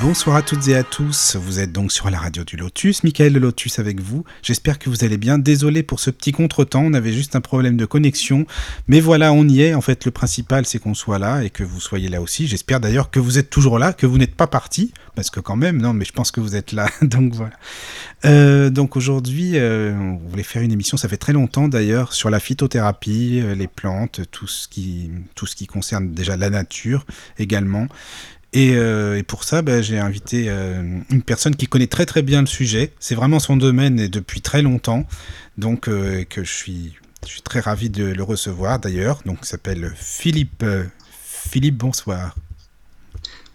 Bonsoir à toutes et à tous, vous êtes donc sur la radio du Lotus, Michael de Lotus avec vous, j'espère que vous allez bien, désolé pour ce petit contretemps, on avait juste un problème de connexion, mais voilà, on y est, en fait le principal c'est qu'on soit là et que vous soyez là aussi, j'espère d'ailleurs que vous êtes toujours là, que vous n'êtes pas parti, parce que quand même, non mais je pense que vous êtes là, donc voilà. Euh, donc aujourd'hui, euh, on voulait faire une émission, ça fait très longtemps d'ailleurs, sur la phytothérapie, euh, les plantes, tout ce qui concerne déjà la nature également. Et, euh, et, pour ça, bah, j'ai invité euh, une personne qui connaît très très bien le sujet. C'est vraiment son domaine et depuis très longtemps. Donc, euh, que je suis, je suis très ravi de le recevoir d'ailleurs. Donc, il s'appelle Philippe. Philippe, bonsoir.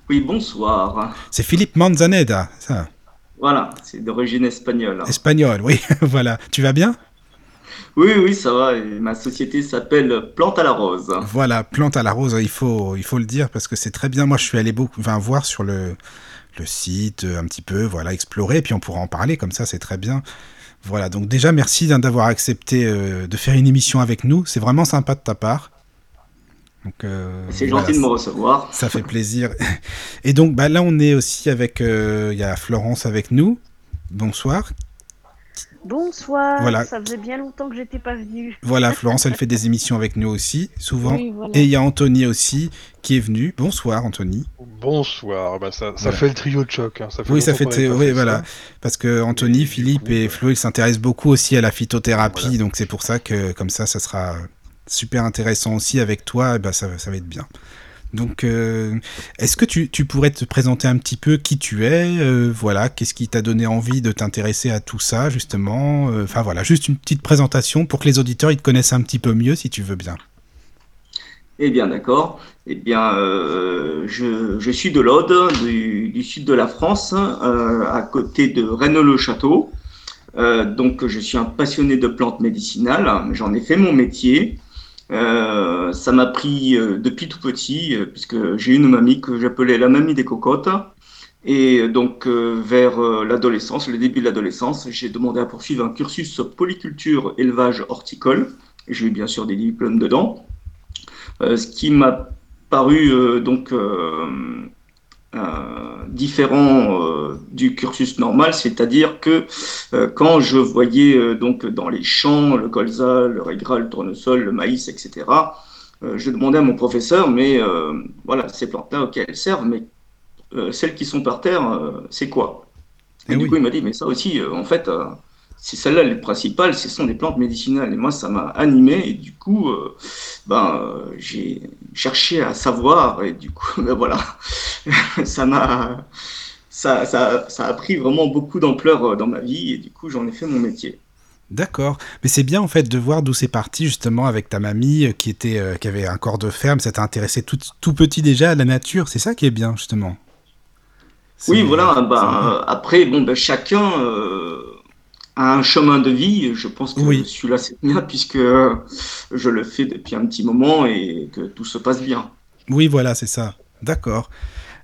Oui, bonsoir. C'est Philippe Manzaneda, ça. Voilà, c'est d'origine espagnole. Espagnol, oui, voilà. Tu vas bien? Oui, oui, ça va. Et ma société s'appelle Plante à la Rose. Voilà, Plante à la Rose, il faut, il faut le dire parce que c'est très bien. Moi, je suis allé beaucoup, enfin, voir sur le, le site un petit peu, voilà, explorer, puis on pourra en parler comme ça, c'est très bien. Voilà, donc déjà, merci d'avoir accepté euh, de faire une émission avec nous. C'est vraiment sympa de ta part. Euh, c'est voilà, gentil de me recevoir. Ça fait plaisir. Et donc, bah, là, on est aussi avec. Il euh, y a Florence avec nous. Bonsoir. Bonsoir, voilà. ça faisait bien longtemps que j'étais pas venue. Voilà, Florence, elle fait des émissions avec nous aussi, souvent. Oui, voilà. Et il y a Anthony aussi qui est venu. Bonsoir, Anthony. Bonsoir, bah ça, ça voilà. fait le trio de choc. Hein. Ça fait oui, ça fait. Oui, voilà. Parce que Anthony, Philippe et Flo, ils s'intéressent beaucoup aussi à la phytothérapie, voilà. donc c'est pour ça que, comme ça, ça sera super intéressant aussi avec toi, et bah, ça, ça va être bien. Donc, euh, est-ce que tu, pourrais te présenter un petit peu qui tu es euh, Voilà, qu'est-ce qui t'a donné envie de t'intéresser à tout ça, justement Enfin, euh, voilà, juste une petite présentation pour que les auditeurs ils te connaissent un petit peu mieux, si tu veux bien. Eh bien, d'accord. Eh bien, je, suis de l'Aude, du, du, sud de la France, à côté de Rennes-le-Château. donc, je suis un passionné de plantes médicinales. J'en ai fait mon métier. Euh, ça m'a pris euh, depuis tout petit, euh, puisque j'ai une mamie que j'appelais la mamie des cocottes. Et donc, vers l'adolescence, le début de l'adolescence, j'ai demandé à poursuivre un cursus polyculture élevage horticole. J'ai eu bien sûr des diplômes dedans. ce qui m'a paru donc différent euh, du cursus normal, c'est-à-dire que euh, quand je voyais euh, donc dans les champs le colza, le régral, le tournesol, le maïs, etc., je demandais à mon professeur, mais voilà, ces plantes-là, ok, elles servent, mais celles qui sont par terre, c'est quoi? Et, Et du oui. coup, il m'a dit, mais ça aussi, en fait, c'est celles-là les principales, ce sont des plantes médicinales. Et moi, ça m'a animé. Et du coup, euh, ben, euh, j'ai cherché à savoir. Et du coup, ben, voilà, ça m'a, ça, ça, ça, a pris vraiment beaucoup d'ampleur dans ma vie. Et du coup, j'en ai fait mon métier. D'accord, mais c'est bien en fait de voir d'où c'est parti justement avec ta mamie qui était, euh, qui avait un corps de ferme, ça t'a intéressé tout, tout petit déjà à la nature, c'est ça qui est bien justement. Oui, voilà. Ben, après, bon, ben, chacun un chemin de vie. Je pense que oui. celui-là, c'est bien puisque je le fais depuis un petit moment et que tout se passe bien. Oui, voilà, c'est ça. D'accord.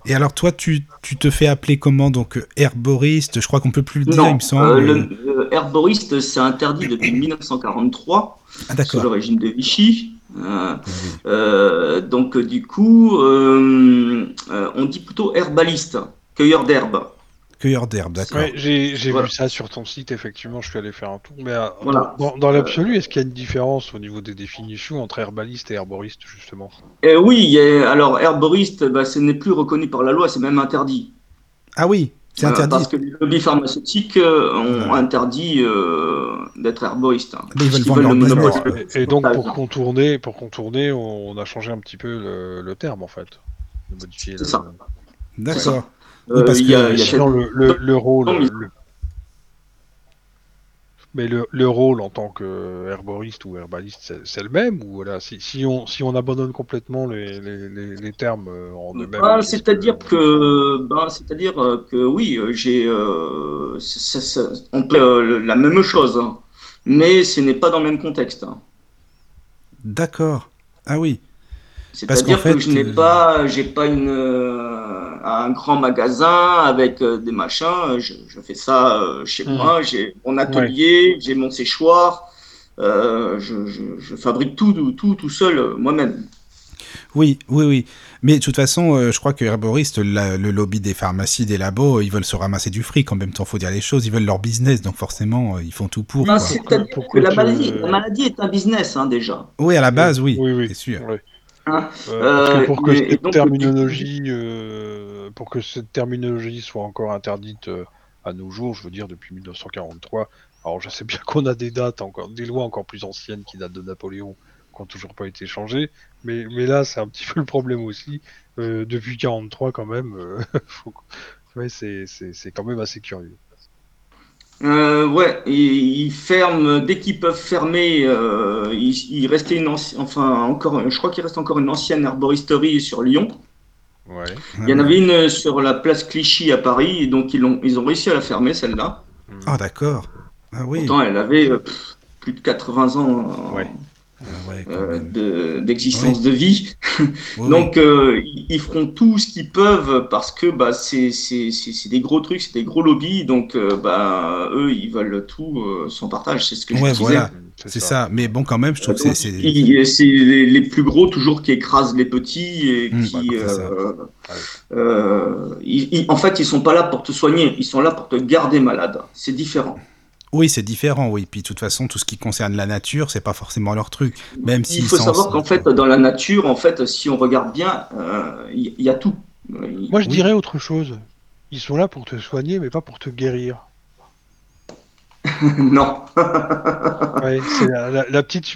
Et alors, toi, tu, tu, te fais appeler comment? Donc, herboriste Je crois qu'on peut plus le dire, non, il me semble. Euh, le, le herboriste, c'est interdit depuis 1943, ah, sous le régime de Vichy. Euh, oui. euh, donc, du coup, euh, on dit plutôt herbaliste, cueilleur d'herbes cueilleur d'herbe, d'accord. Ouais, j'ai voilà. vu ça sur ton site, effectivement, je suis allé faire un tour. Mais euh, voilà. dans, dans l'absolu, est-ce qu'il y a une différence au niveau des définitions entre herbaliste et herboriste, justement? Euh, Oui, a, alors herboriste, bah, ce n'est plus reconnu par la loi, c'est même interdit. Ah oui, c'est interdit. Euh, parce que les lobbies pharmaceutiques ont ouais. interdit euh, d'être herboriste. Hein. Ils veulent, veulent le. Et, et donc, pour contourner, pour contourner on, a changé un petit peu le, le terme, en fait. C'est ça. D'accord. Oui, parce euh, y a, que y a le, le, le, rôle. Le... Mais le, le, rôle en tant que herboriste ou herbaliste, c'est le même ou voilà, si, si, on, si on abandonne complètement les, les, les, les termes euh, en eux-mêmes bah, C'est-à-dire que, bah, c'est-à-dire que oui, j'ai, euh, on peut euh, la même chose, hein, mais ce n'est pas dans le même contexte. Hein. D'accord. Ah oui. C'est-à-dire que fait, je n'ai pas, j'ai pas une un grand magasin avec des machins. Je, fais ça chez mmh. moi. J'ai mon atelier, j'ai mon séchoir. Je, fabrique tout, tout, tout seul moi-même. Oui, oui, oui. Mais de toute façon, euh, je crois que Herboriste, le lobby des pharmacies, des labos, ils veulent se ramasser du fric. En même temps, faut dire les choses. Ils veulent leur business, donc forcément, euh, ils font tout pour. la, maladie, est un business hein, déjà. Oui, à la base, oui. Oui, oui. C'est sûr. Hein euh, pour que cette terminologie, pour que cette terminologie soit encore interdite à nos jours, je veux dire depuis 1943. Alors, je sais bien qu'on a des dates encore, des lois encore plus anciennes qui datent de Napoléon qui n'ont toujours pas été changés. Mais, mais là, c'est un petit peu le problème aussi. Euh, depuis 43, quand même, euh, c'est quand même assez curieux. Euh, ouais, ils, ferment dès qu'ils peuvent fermer. il, restait une enfin encore, je crois qu'il reste encore une ancienne herboristerie sur Lyon. Ouais. Il y en avait une sur la place Clichy à Paris, et donc ils ont, ils ont réussi à la fermer celle-là. Ah d'accord. Ah oui. Pourtant, elle avait plus de 80 ans. Ouais. Ah euh, d'existence de, vie. Donc euh, ils feront tout ce qu'ils peuvent parce que bah, c'est des gros trucs, c'est des gros lobbies. Donc euh, bah, eux, ils veulent tout sans partage. C'est ce que je disais. Voilà. C'est ça. Mais bon, quand même, je trouve que c'est. C'est les, plus gros toujours qui écrasent les petits et mmh, qui. Bah, en fait, ils sont pas là pour te soigner, ils sont là pour te garder malade. C'est différent. Oui, c'est différent, oui. Puis de toute façon, tout ce qui concerne la nature, c'est pas forcément leur truc. Même il faut savoir qu'en fait, dans la nature, en fait, si on regarde bien, euh, il y, a tout. Moi, je dirais autre chose. Ils sont là pour te soigner, mais pas pour te guérir. non. ouais, c'est la, petite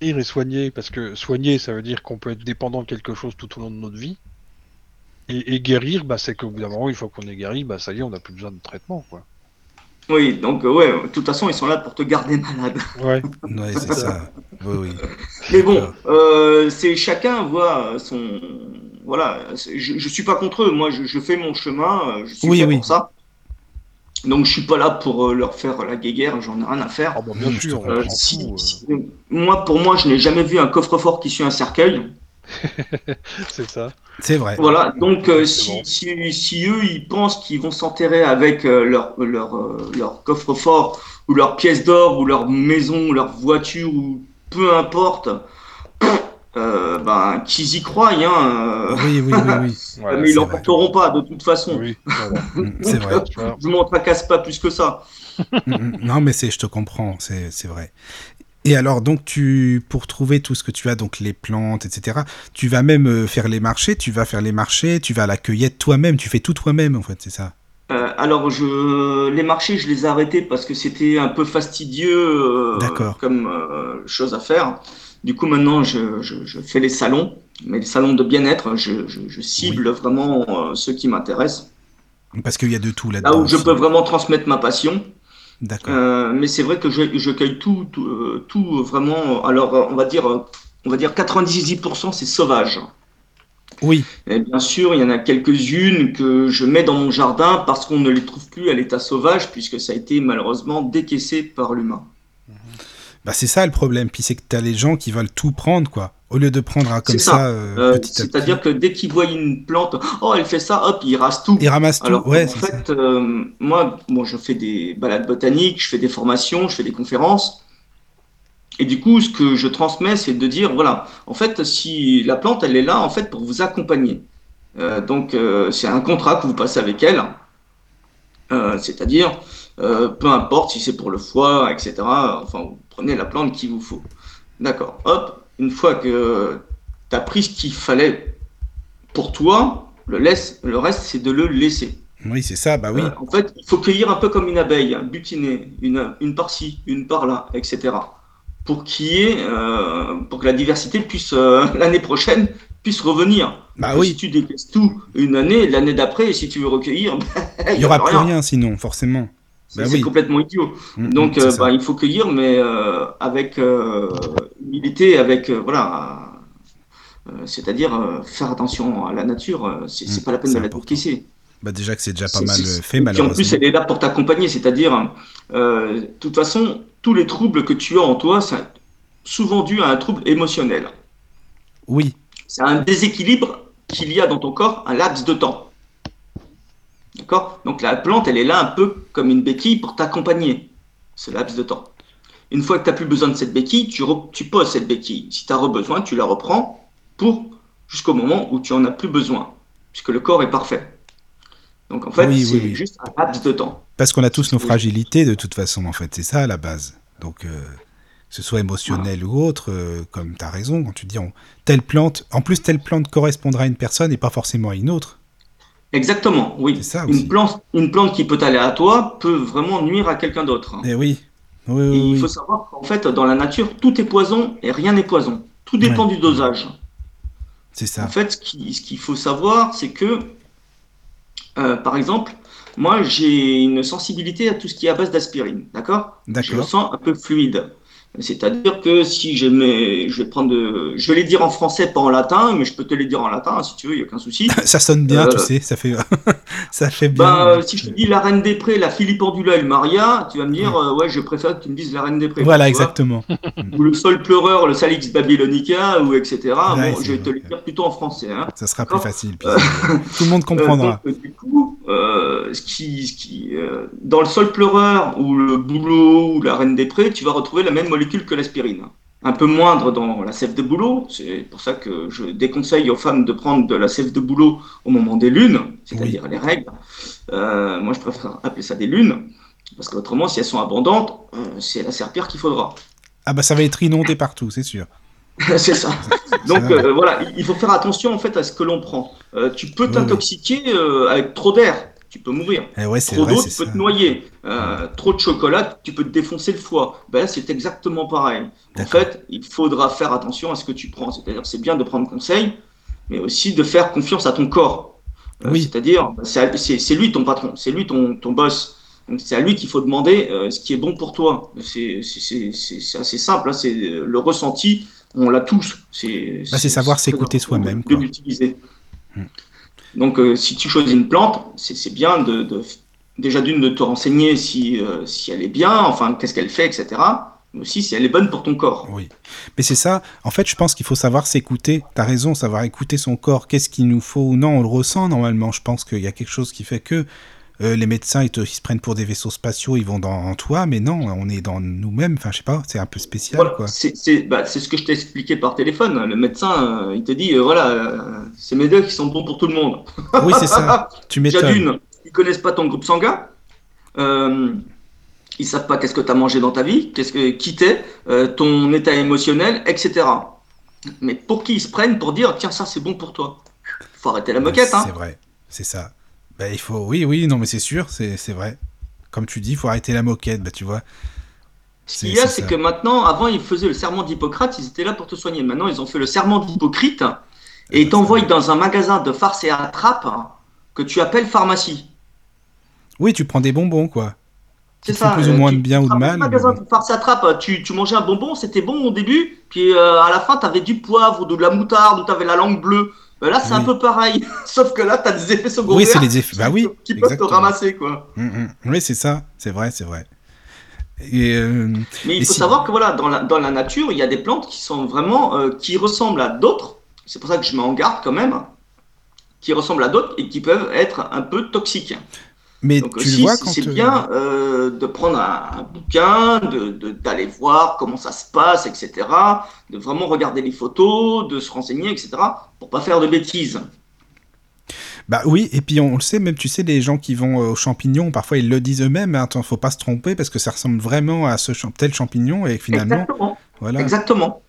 guérir et soigner, parce que soigner, ça veut dire qu'on peut être dépendant de quelque chose tout au long de notre vie. Et, guérir, bah, c'est qu'au bout d'un moment, une fois qu'on est guéri, bah, ça y est, on n'a plus besoin de traitement, quoi. Oui, donc euh, ouais, de toute façon, ils sont là pour te garder malade. Ouais, ouais c'est ça. Oui, oui. Mais bon, euh, c'est chacun voit son. Voilà, je, je suis pas contre eux. Moi, je, fais mon chemin. Euh, je suis oui, pour ça. Donc, je suis pas là pour leur faire la guéguerre. J'en ai rien à faire. Ah bon, bien sûr. moi, pour moi, je n'ai jamais vu un coffre-fort qui suit un cercueil. c'est ça. C'est vrai. Voilà, donc euh, si, si, eux, ils pensent qu'ils vont s'enterrer avec euh, leur, leur, euh, leur coffre-fort, ou leur pièce d'or, ou leur maison, ou leur voiture, ou peu importe, ben, qu'ils y croient. Hein, oui, oui, oui. oui. mais ils l'emporteront pas, de toute façon. Oui, c'est vrai. je m'en tracasse pas plus que ça. Mm, mm. non, mais c'est, je te comprends, c'est vrai. Et alors, donc, tu, pour trouver tout ce que tu as, donc les plantes, etc., tu vas même euh, faire les marchés, tu vas faire les marchés, tu vas à la cueillette toi-même, tu fais tout toi-même, en fait, c'est ça? Euh, alors, je, les marchés, je les ai arrêtés parce que c'était un peu fastidieux euh, comme chose à faire. Du coup, maintenant, je, fais les salons, mais les salons de bien-être, je, cible vraiment ceux qui m'intéressent. Parce qu'il y a de tout là-dedans. Là où je peux vraiment transmettre ma passion. Euh, mais c'est vrai que je, je cueille tout, tout, euh, tout, vraiment. Alors, on va dire, on va dire 98% c'est sauvage. Oui. Et bien sûr, il y en a quelques-unes que je mets dans mon jardin parce qu'on ne les trouve plus à l'état sauvage puisque ça a été malheureusement décaissé par l'humain. Bah c'est ça le problème. Puis c'est que tu as les gens qui veulent tout prendre, quoi. Au lieu de prendre un comme ça, euh, euh C'est-à-dire que dès qu'ils voient une plante, oh, elle fait ça, hop, ils ramassent tout. Ils ramassent tout, Alors, ouais, En fait, euh, moi, bon, je fais des balades botaniques, je fais des formations, je fais des conférences. Et du coup, ce que je transmets, c'est de dire, voilà, en fait, si la plante, elle est là, en fait, pour vous accompagner. Euh, donc, c'est un contrat que vous passez avec elle. C'est-à-dire, peu importe si c'est pour le foie, etc. Enfin, vous prenez la plante qu'il vous faut. D'accord. Hop, une fois que tu as pris ce qu'il fallait pour toi, le, laisse, le reste, c'est de le laisser. Oui, c'est ça, bah oui. Euh, en fait, il faut cueillir un peu comme une abeille, butiner, une, une par-ci, une par-là, etc. Pour qu'il euh, pour que la diversité puisse, l'année prochaine, puisse revenir. Bah oui. Si tu décaisses tout une année, l'année d'après, si tu veux recueillir, il n'y aura plus rien. sinon, forcément. C'est bah complètement idiot. Mm, mm, Donc, euh, bah, il faut cueillir, mais euh, avec euh, humilité, avec voilà, c'est-à-dire faire attention à la nature. C'est mm, pas la peine de la décaisser. Bah déjà que c'est déjà pas mal fait, malheureusement. Et en plus, elle est là pour t'accompagner, c'est-à-dire, de toute façon, tous les troubles que tu as en toi, c'est souvent dû à un trouble émotionnel. Oui. C'est un déséquilibre qu'il y a dans ton corps un laps de temps. Donc la plante, elle est là un peu comme une béquille pour t'accompagner, ce laps de temps. Une fois que tu n'as plus besoin de cette béquille, tu, tu poses cette béquille. Si tu as besoin, tu la reprends pour jusqu'au moment où tu en as plus besoin, puisque le corps est parfait. Donc en fait, c'est juste un laps de temps. Parce qu'on a tous nos fragilités de toute façon, en fait, c'est ça à la base. Donc euh, que ce soit émotionnel ou autre, euh, comme tu as raison, quand tu dis telle plante, en plus telle plante correspondra à une personne et pas forcément à une autre. Exactement, oui. une, plante, une plante qui peut aller à toi peut vraiment nuire à quelqu'un d'autre. Et eh oui. il faut savoir qu'en fait, dans la nature, tout est poison et rien n'est poison. Tout dépend du dosage. C'est ça. En fait, ce qu'il faut savoir, c'est que, euh, par exemple, moi, j'ai une sensibilité à tout ce qui est à base d'aspirine, d'accord? D'accord. Je le sens un peu fluide. C'est-à-dire que si j'aimais, je vais prendre, de, je vais les dire en français, pas en latin, mais je peux te les dire en latin si tu veux, il n'y a aucun souci. ça sonne bien, tu euh, sais, ça fait, ça fait bien. Bah, si je te dis la Reine des Prés, la Philippendula et le Maria, tu vas me dire, euh, ouais, je préfère que tu me dises la Reine des Prés. Voilà, exactement. ou le Sol pleureur, le Salix babylonica, ou etc. bon, je vais te les dire plutôt en français. Hein. Ça sera plus facile. Puis, tout le monde comprendra. Donc, du coup, ce qui, ce qui dans le Sol pleureur ou le Boulot ou la Reine des Prés, tu vas retrouver la même molécule que l'aspirine. Un peu moindre dans la sève de bouleau, c'est pour ça que je déconseille aux femmes de prendre de la sève de bouleau au moment des lunes, c'est-à-dire les règles. Euh, moi, je préfère appeler ça des lunes, parce qu'autrement, si elles sont abondantes, euh, c'est la serpillère qu'il faudra. Ah bah ça va être inondé partout, c'est sûr. c'est ça. Donc euh, voilà, il faut faire attention en fait à ce que l'on prend. tu peux t'intoxiquer avec trop d'air tu peux mourir. Eh trop d'eau, tu peux te noyer. Euh, trop de chocolat, tu peux te défoncer le foie. Ben c'est exactement pareil. En fait, il faudra faire attention à ce que tu prends. C'est-à-dire, c'est bien de prendre conseil, mais aussi de faire confiance à ton corps. Euh, oui. C'est-à-dire, c'est lui ton patron, c'est lui ton, ton boss. Donc c'est à lui qu'il faut demander euh, ce qui est bon pour toi. C'est assez simple, hein. c'est le ressenti, on l'a tous. C'est bah, savoir s'écouter soi-même. De l'utiliser. Hmm. Donc, euh, si tu choisis une plante, c'est bien de, déjà d'une de te renseigner si, euh, si elle est bien, enfin, qu'est-ce qu'elle fait, etc. Mais aussi si elle est bonne pour ton corps. Oui. Mais c'est ça. En fait, je pense qu'il faut savoir s'écouter. Tu as raison, savoir écouter son corps. Qu'est-ce qu'il nous faut ou non? On le ressent normalement. Je pense qu'il y a quelque chose qui fait que euh, les médecins ils, se prennent pour des vaisseaux spatiaux, ils vont dans toi, mais non, on est dans nous-mêmes. Enfin, je sais pas, c'est un peu spécial. Bah, c'est ce que je t'ai expliqué par téléphone. Le médecin, euh, il te dit euh, voilà, c'est mes deux qui sont bons pour tout le monde. Oui, c'est ça. tu m'étonnes. d'une, ils connaissent pas ton groupe sanguin. ils savent pas qu'est-ce que tu as mangé dans ta vie, qu'est-ce que qui t'es, ton état émotionnel, etc. Mais pour qui ils se prennent pour dire tiens ça c'est bon pour toi. Faut arrêter la moquette. Hein. C'est vrai, c'est ça. Bah, il faut, oui, oui, non, mais c'est sûr, c'est vrai. Comme tu dis, il faut arrêter la moquette, bah, tu vois. Ce qu'il y a, c'est que maintenant, avant, ils faisaient le serment d'Hippocrate, ils étaient là pour te soigner. Maintenant, ils ont fait le serment d'Hypocrite et ils t'envoient dans un magasin de farce et attrape que tu appelles pharmacie. Oui, tu prends des bonbons, quoi. C'est ça. Plus ou moins de bien ou de mal. Un magasin de farce et attrape, tu, tu mangeais un bonbon, c'était bon au début, puis euh, à la fin, tu avais du poivre ou de la moutarde ou tu avais la langue bleue. Bah là, c'est un peu pareil. Sauf que là, tu as des effets secondaires. Oui, c'est les effets. Bah oui. Qui peuvent te ramasser, quoi. Mm, mm. Oui, c'est ça. C'est vrai, c'est vrai. Et euh, Mais il faut savoir que voilà, dans la, dans la nature, il y a des plantes qui sont vraiment euh, qui ressemblent à d'autres. C'est pour ça que je mets en garde quand même, qui ressemblent à d'autres et qui peuvent être un peu toxiques. Mais tu aussi, vois quand c'est bien euh, de prendre un, bouquin, d'aller de, voir comment ça se passe, etc. De vraiment regarder les photos, de se renseigner, etc. Pour pas faire de bêtises. Bah oui, et puis on, le sait, même tu sais, les gens qui vont euh, aux champignons, parfois ils le disent eux-mêmes, hein, attends, faut pas se tromper parce que ça ressemble vraiment à ce tel champignon et finalement. Exactement. Voilà. Exactement.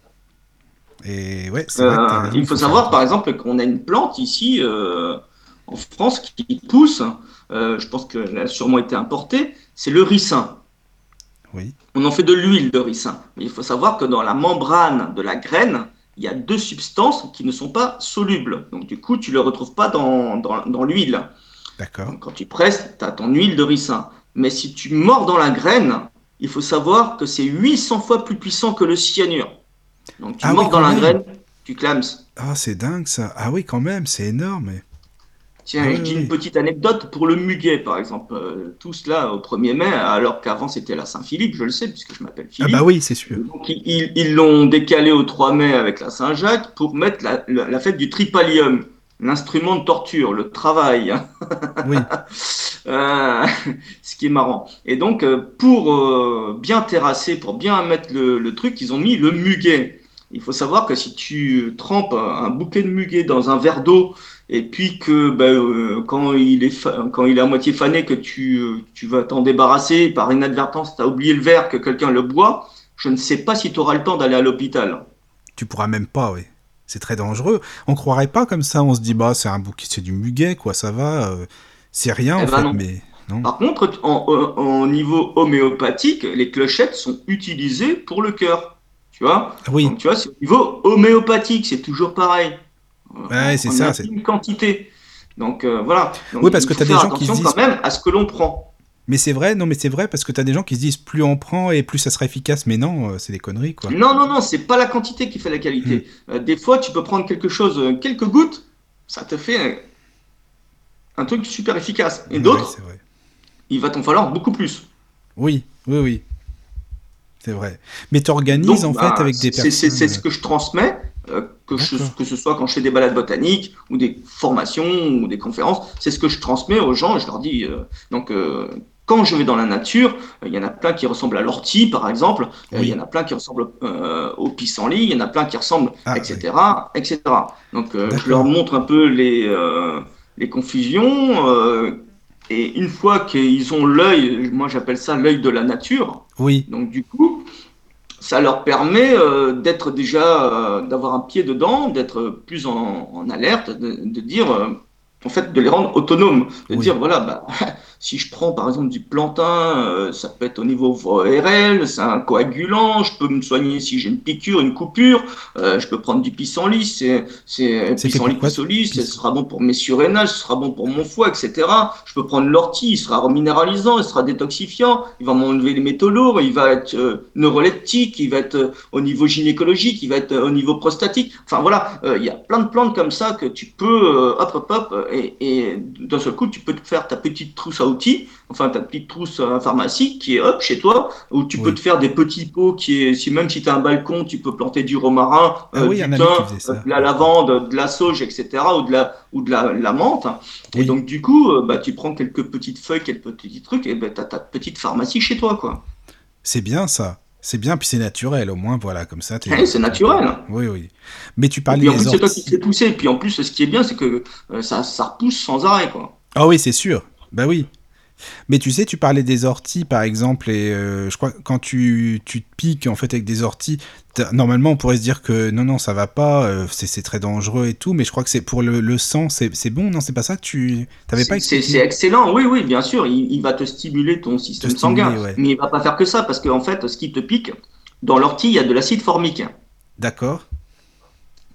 Et ouais, euh, il faut savoir, par exemple, qu'on a une plante ici en France qui pousse euh, je pense qu'elle a sûrement été importée, c'est le ricin. Oui. On en fait de l'huile de ricin. Mais il faut savoir que dans la membrane de la graine, il y a deux substances qui ne sont pas solubles. Donc du coup, tu ne le retrouves pas dans, dans, l'huile. D'accord. Quand tu presses, tu as ton huile de ricin. Mais si tu mords dans la graine, il faut savoir que c'est 800 fois plus puissant que le cyanure. Donc tu ah mords dans la graine, tu clames. Ah, c'est dingue ça. Ah oui, quand même, c'est énorme. Tiens, une petite anecdote pour le muguet, par exemple. Euh, tout cela au 1er mai, alors qu'avant c'était la Saint-Philippe, je le sais, puisque je m'appelle Philippe. Ah bah oui, c'est sûr. Donc ils l'ont décalé au 3 mai avec la Saint-Jacques pour mettre la, fête du tripalium. l'instrument de torture, le travail. Oui. Euh, ce qui est marrant. Et donc, euh, pour euh, bien terrasser, pour bien mettre le, truc, ils ont mis le muguet. Il faut savoir que si tu trempes un bouquet de muguet dans un verre d'eau, et puis que ben, quand, il est quand il est à moitié fané, que tu, tu vas t'en débarrasser, par inadvertance, tu as oublié le verre, que quelqu'un le boit, je ne sais pas si tu auras le temps d'aller à l'hôpital. Tu pourras même pas, oui c'est très dangereux. On croirait pas comme ça, on se dit bah c'est un bouquet, c'est du muguet quoi, ça va, euh, c'est rien eh en ben fait, mais non. Par contre, en, niveau homéopathique, les clochettes sont utilisées pour le cœur, tu vois? Oui. Donc, tu vois, c'est au niveau homéopathique, c'est toujours pareil. Ouais, c'est ça. C'est une quantité. Donc euh, voilà. oui, parce que tu as des gens qui disent quand même à ce que l'on prend. Mais c'est vrai, non, mais c'est vrai parce que tu as des gens qui se disent plus on prend et plus ça sera efficace. Mais non, euh, c'est des conneries, quoi. Non, non, non, c'est pas la quantité qui fait la qualité. Hmm. Euh, des fois, tu peux prendre quelque chose, quelques gouttes, ça te fait un, truc super efficace. Et d'autres, il va t'en falloir beaucoup plus. Oui, oui, oui. C'est vrai. Mais tu organises en fait bah, avec des personnes. C'est ce que je transmets. Que, que ce soit quand je fais des balades botaniques ou des formations ou des conférences, c'est ce que je transmets aux gens et je leur dis donc quand je vais dans la nature, euh, il y en a plein qui ressemblent à l'ortie, par exemple. Euh, il y en a plein qui ressemblent euh, au pissenlit. Il y en a plein qui ressemblent, etc., ah, etc. Donc, je leur montre un peu les, les confusions. et une fois qu'ils ont l'œil, moi j'appelle ça l'œil de la nature. Oui. Donc, du coup, ça leur permet d'être déjà, d'avoir un pied dedans, d'être plus en, alerte, de, dire, en fait, de les rendre autonomes, de dire, voilà, bah, Si je prends par exemple du plantain, euh, ça peut être au niveau ORL, c'est un coagulant, je peux me soigner si j'ai une piqûre, une coupure, euh, je peux prendre du pissenlit, c'est pissenlit pissolis, ce sera bon pour mes surrénales, ce sera bon pour mon foie, etc. Je peux prendre l'ortie, il sera reminéralisant, il sera détoxifiant, il va m'enlever les métaux lourds, il va être euh, neuroleptique, il va être au niveau gynécologique, il va être au niveau prostatique. Enfin voilà, il y a plein de plantes comme ça que tu peux hop hop hop et, et d'un seul coup tu peux te faire ta petite trousse à outils, enfin ta petite trousse à pharmacie qui est hop chez toi, où tu peux te faire des petits pots qui est, si même si tu as un balcon, tu peux planter du romarin, ah euh, du thym, de la lavande, de la sauge, etc. ou de la ou de la, menthe. Et donc du coup, euh, bah tu prends quelques petites feuilles, quelques petits trucs, et ben tu as ta petite pharmacie chez toi quoi. C'est bien ça. C'est bien, puis c'est naturel, au moins, voilà, comme ça. Oui, c'est naturel. Oui, oui. Mais tu parlais et puis, en plus, c'est toi qui te poussé. Et puis en plus, ce qui est bien, c'est que euh, ça, ça repousse sans arrêt, quoi. Ah oui, c'est sûr. Bah oui. Mais tu sais, tu parlais des orties par exemple, et euh, je crois que quand tu, tu, te piques en fait avec des orties, normalement on pourrait se dire que non, non, ça va pas, euh, c'est très dangereux et tout, mais je crois que c'est pour le, le sang, c'est bon, non, c'est pas ça que tu t'avais pas C'est excellent, oui, oui, bien sûr, il, va te stimuler ton système sanguin, mais il va pas faire que ça, parce qu'en fait, ce qui te pique, dans l'ortie, il y a de l'acide formique. D'accord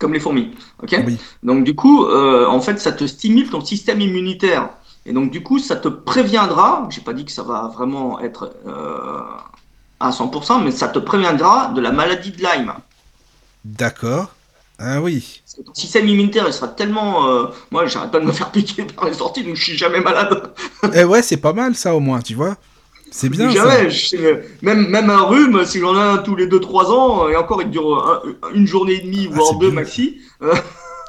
comme les fourmis. ok? Donc du coup, euh, en fait, ça te stimule ton système immunitaire. Et donc, du coup, ça te préviendra, j'ai pas dit que ça va vraiment être euh, à 100%, mais ça te préviendra de la maladie de Lyme. D'accord. Ah oui. Ton système immunitaire, il sera tellement. Euh, moi, j'arrête pas de me faire piquer par les sorties, donc je suis jamais malade. eh ouais, c'est pas mal ça au moins, tu vois. C'est bien. Jamais. Ça. même, même un rhume, si j'en ai un tous les 2-3 ans, et encore il dure une journée et demie, ah, voire deux maxi. Euh,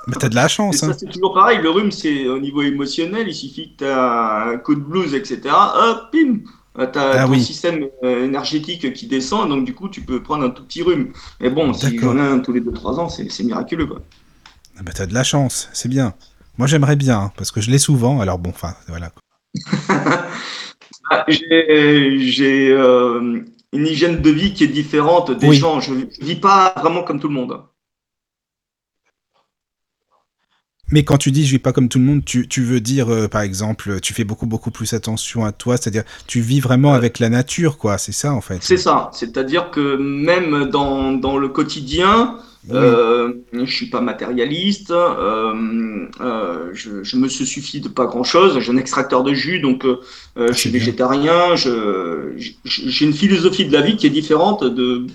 mais t'as de la chance. Ça, hein. c'est toujours pareil. Le rhume, c'est au niveau émotionnel. Il suffit que t'as un coup de blues, etc. Hop, pim T'as ah, ton système euh, énergétique qui descend, donc du coup, tu peux prendre un tout petit rhume. Mais bon, si j'en ai un tous les 2-3 ans, c'est miraculeux, quoi. Ah bah, t'as de la chance, c'est bien. Moi, j'aimerais bien, hein, parce que je l'ai souvent, alors bon, enfin, voilà. Bah, j'ai euh, une hygiène de vie qui est différente des gens. Je ne vis pas vraiment comme tout le monde. Mais quand tu dis je vis pas comme tout le monde, tu, tu veux dire, euh, par exemple, tu fais beaucoup, beaucoup plus attention à toi, c'est-à-dire tu vis vraiment avec la nature, quoi, c'est ça en fait. C'est ça, c'est-à-dire que même dans, dans le quotidien, euh, je suis pas matérialiste, euh, euh, je, je, me suffis de pas grand-chose, j'ai un extracteur de jus, donc euh, je ah, suis végétarien, j'ai une philosophie de la vie qui est différente de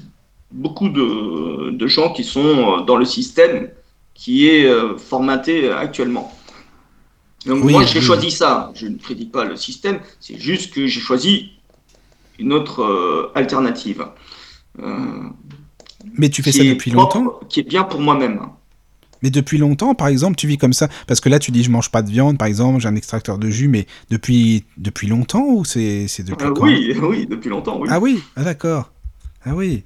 beaucoup de, de gens qui sont dans le système qui est euh, formaté actuellement. Donc moi, j'ai choisi ça. Je ne critique pas le système, c'est juste que j'ai choisi une autre euh, alternative. Euh, Mais tu fais ça depuis longtemps Qui est bien pour moi-même. Mais depuis longtemps, par exemple, tu vis comme ça Parce que là, tu dis je mange pas de viande, par exemple, j'ai un extracteur de jus, mais depuis, depuis longtemps ou c'est depuis euh, quand Oui, oui, depuis longtemps, oui. Ah oui, ah, d'accord. Ah oui.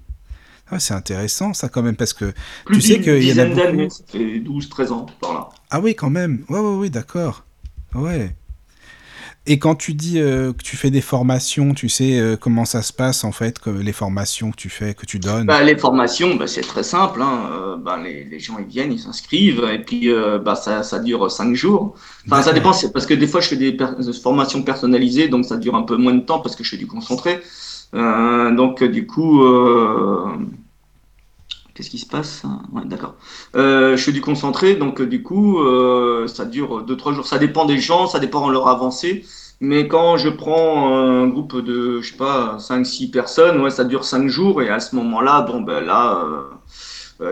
Ah, c'est intéressant ça quand même parce que tu sais qu'il y en a d'années, ça fait 12-13 ans par là. Ah oui, quand même. Ouais, ouais, ouais, d'accord. Ouais. Et quand tu dis euh, que tu fais des formations, tu sais euh, comment ça se passe en fait, que les formations que tu fais, que tu donnes? Bah, Les formations, bah, c'est très simple. Hein. Euh, bah, les, les, gens ils viennent, ils s'inscrivent et puis bah, ça, ça, dure cinq jours. Enfin, ça dépend parce que des fois je fais des, formations personnalisées, donc ça dure un peu moins de temps parce que je fais du concentré. donc du coup, qu'est-ce qui se passe ouais, D'accord. je fais du concentré, donc du coup, ça dure deux trois jours. Ça dépend des gens, ça dépend de leur avancée. Mais quand je prends un groupe de, je sais pas, 5-6 personnes, ouais, ça dure 5 jours. Et à ce moment-là, bon, ben là, euh, euh,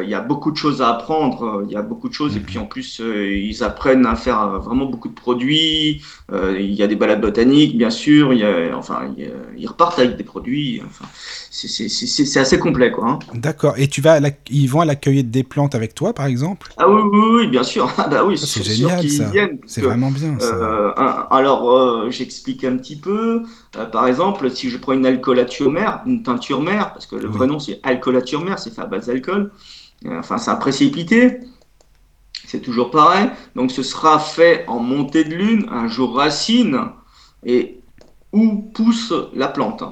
il y a beaucoup de choses à apprendre, euh, il y a beaucoup de choses, et puis en plus, euh, ils apprennent à faire vraiment beaucoup de produits, il y a des balades botaniques, bien sûr, il y a, enfin, ils repartent avec des produits, enfin, c'est assez complet, quoi. Hein. D'accord, et tu vas ils vont à l'accueil des plantes avec toi, par exemple? Ah oui, oui, oui, bien sûr, ah bah oui, c'est génial, ça. C'est vraiment bien, ça. alors, j'explique un petit peu, par exemple, si je prends une alcoolature mère, une teinture mère, parce que le vrai nom c'est alcoolature mère, c'est fait à base d'alcool, Enfin, c'est un précipité. C'est toujours pareil. Donc, ce sera fait en montée de lune, un jour racine, et où pousse la plante.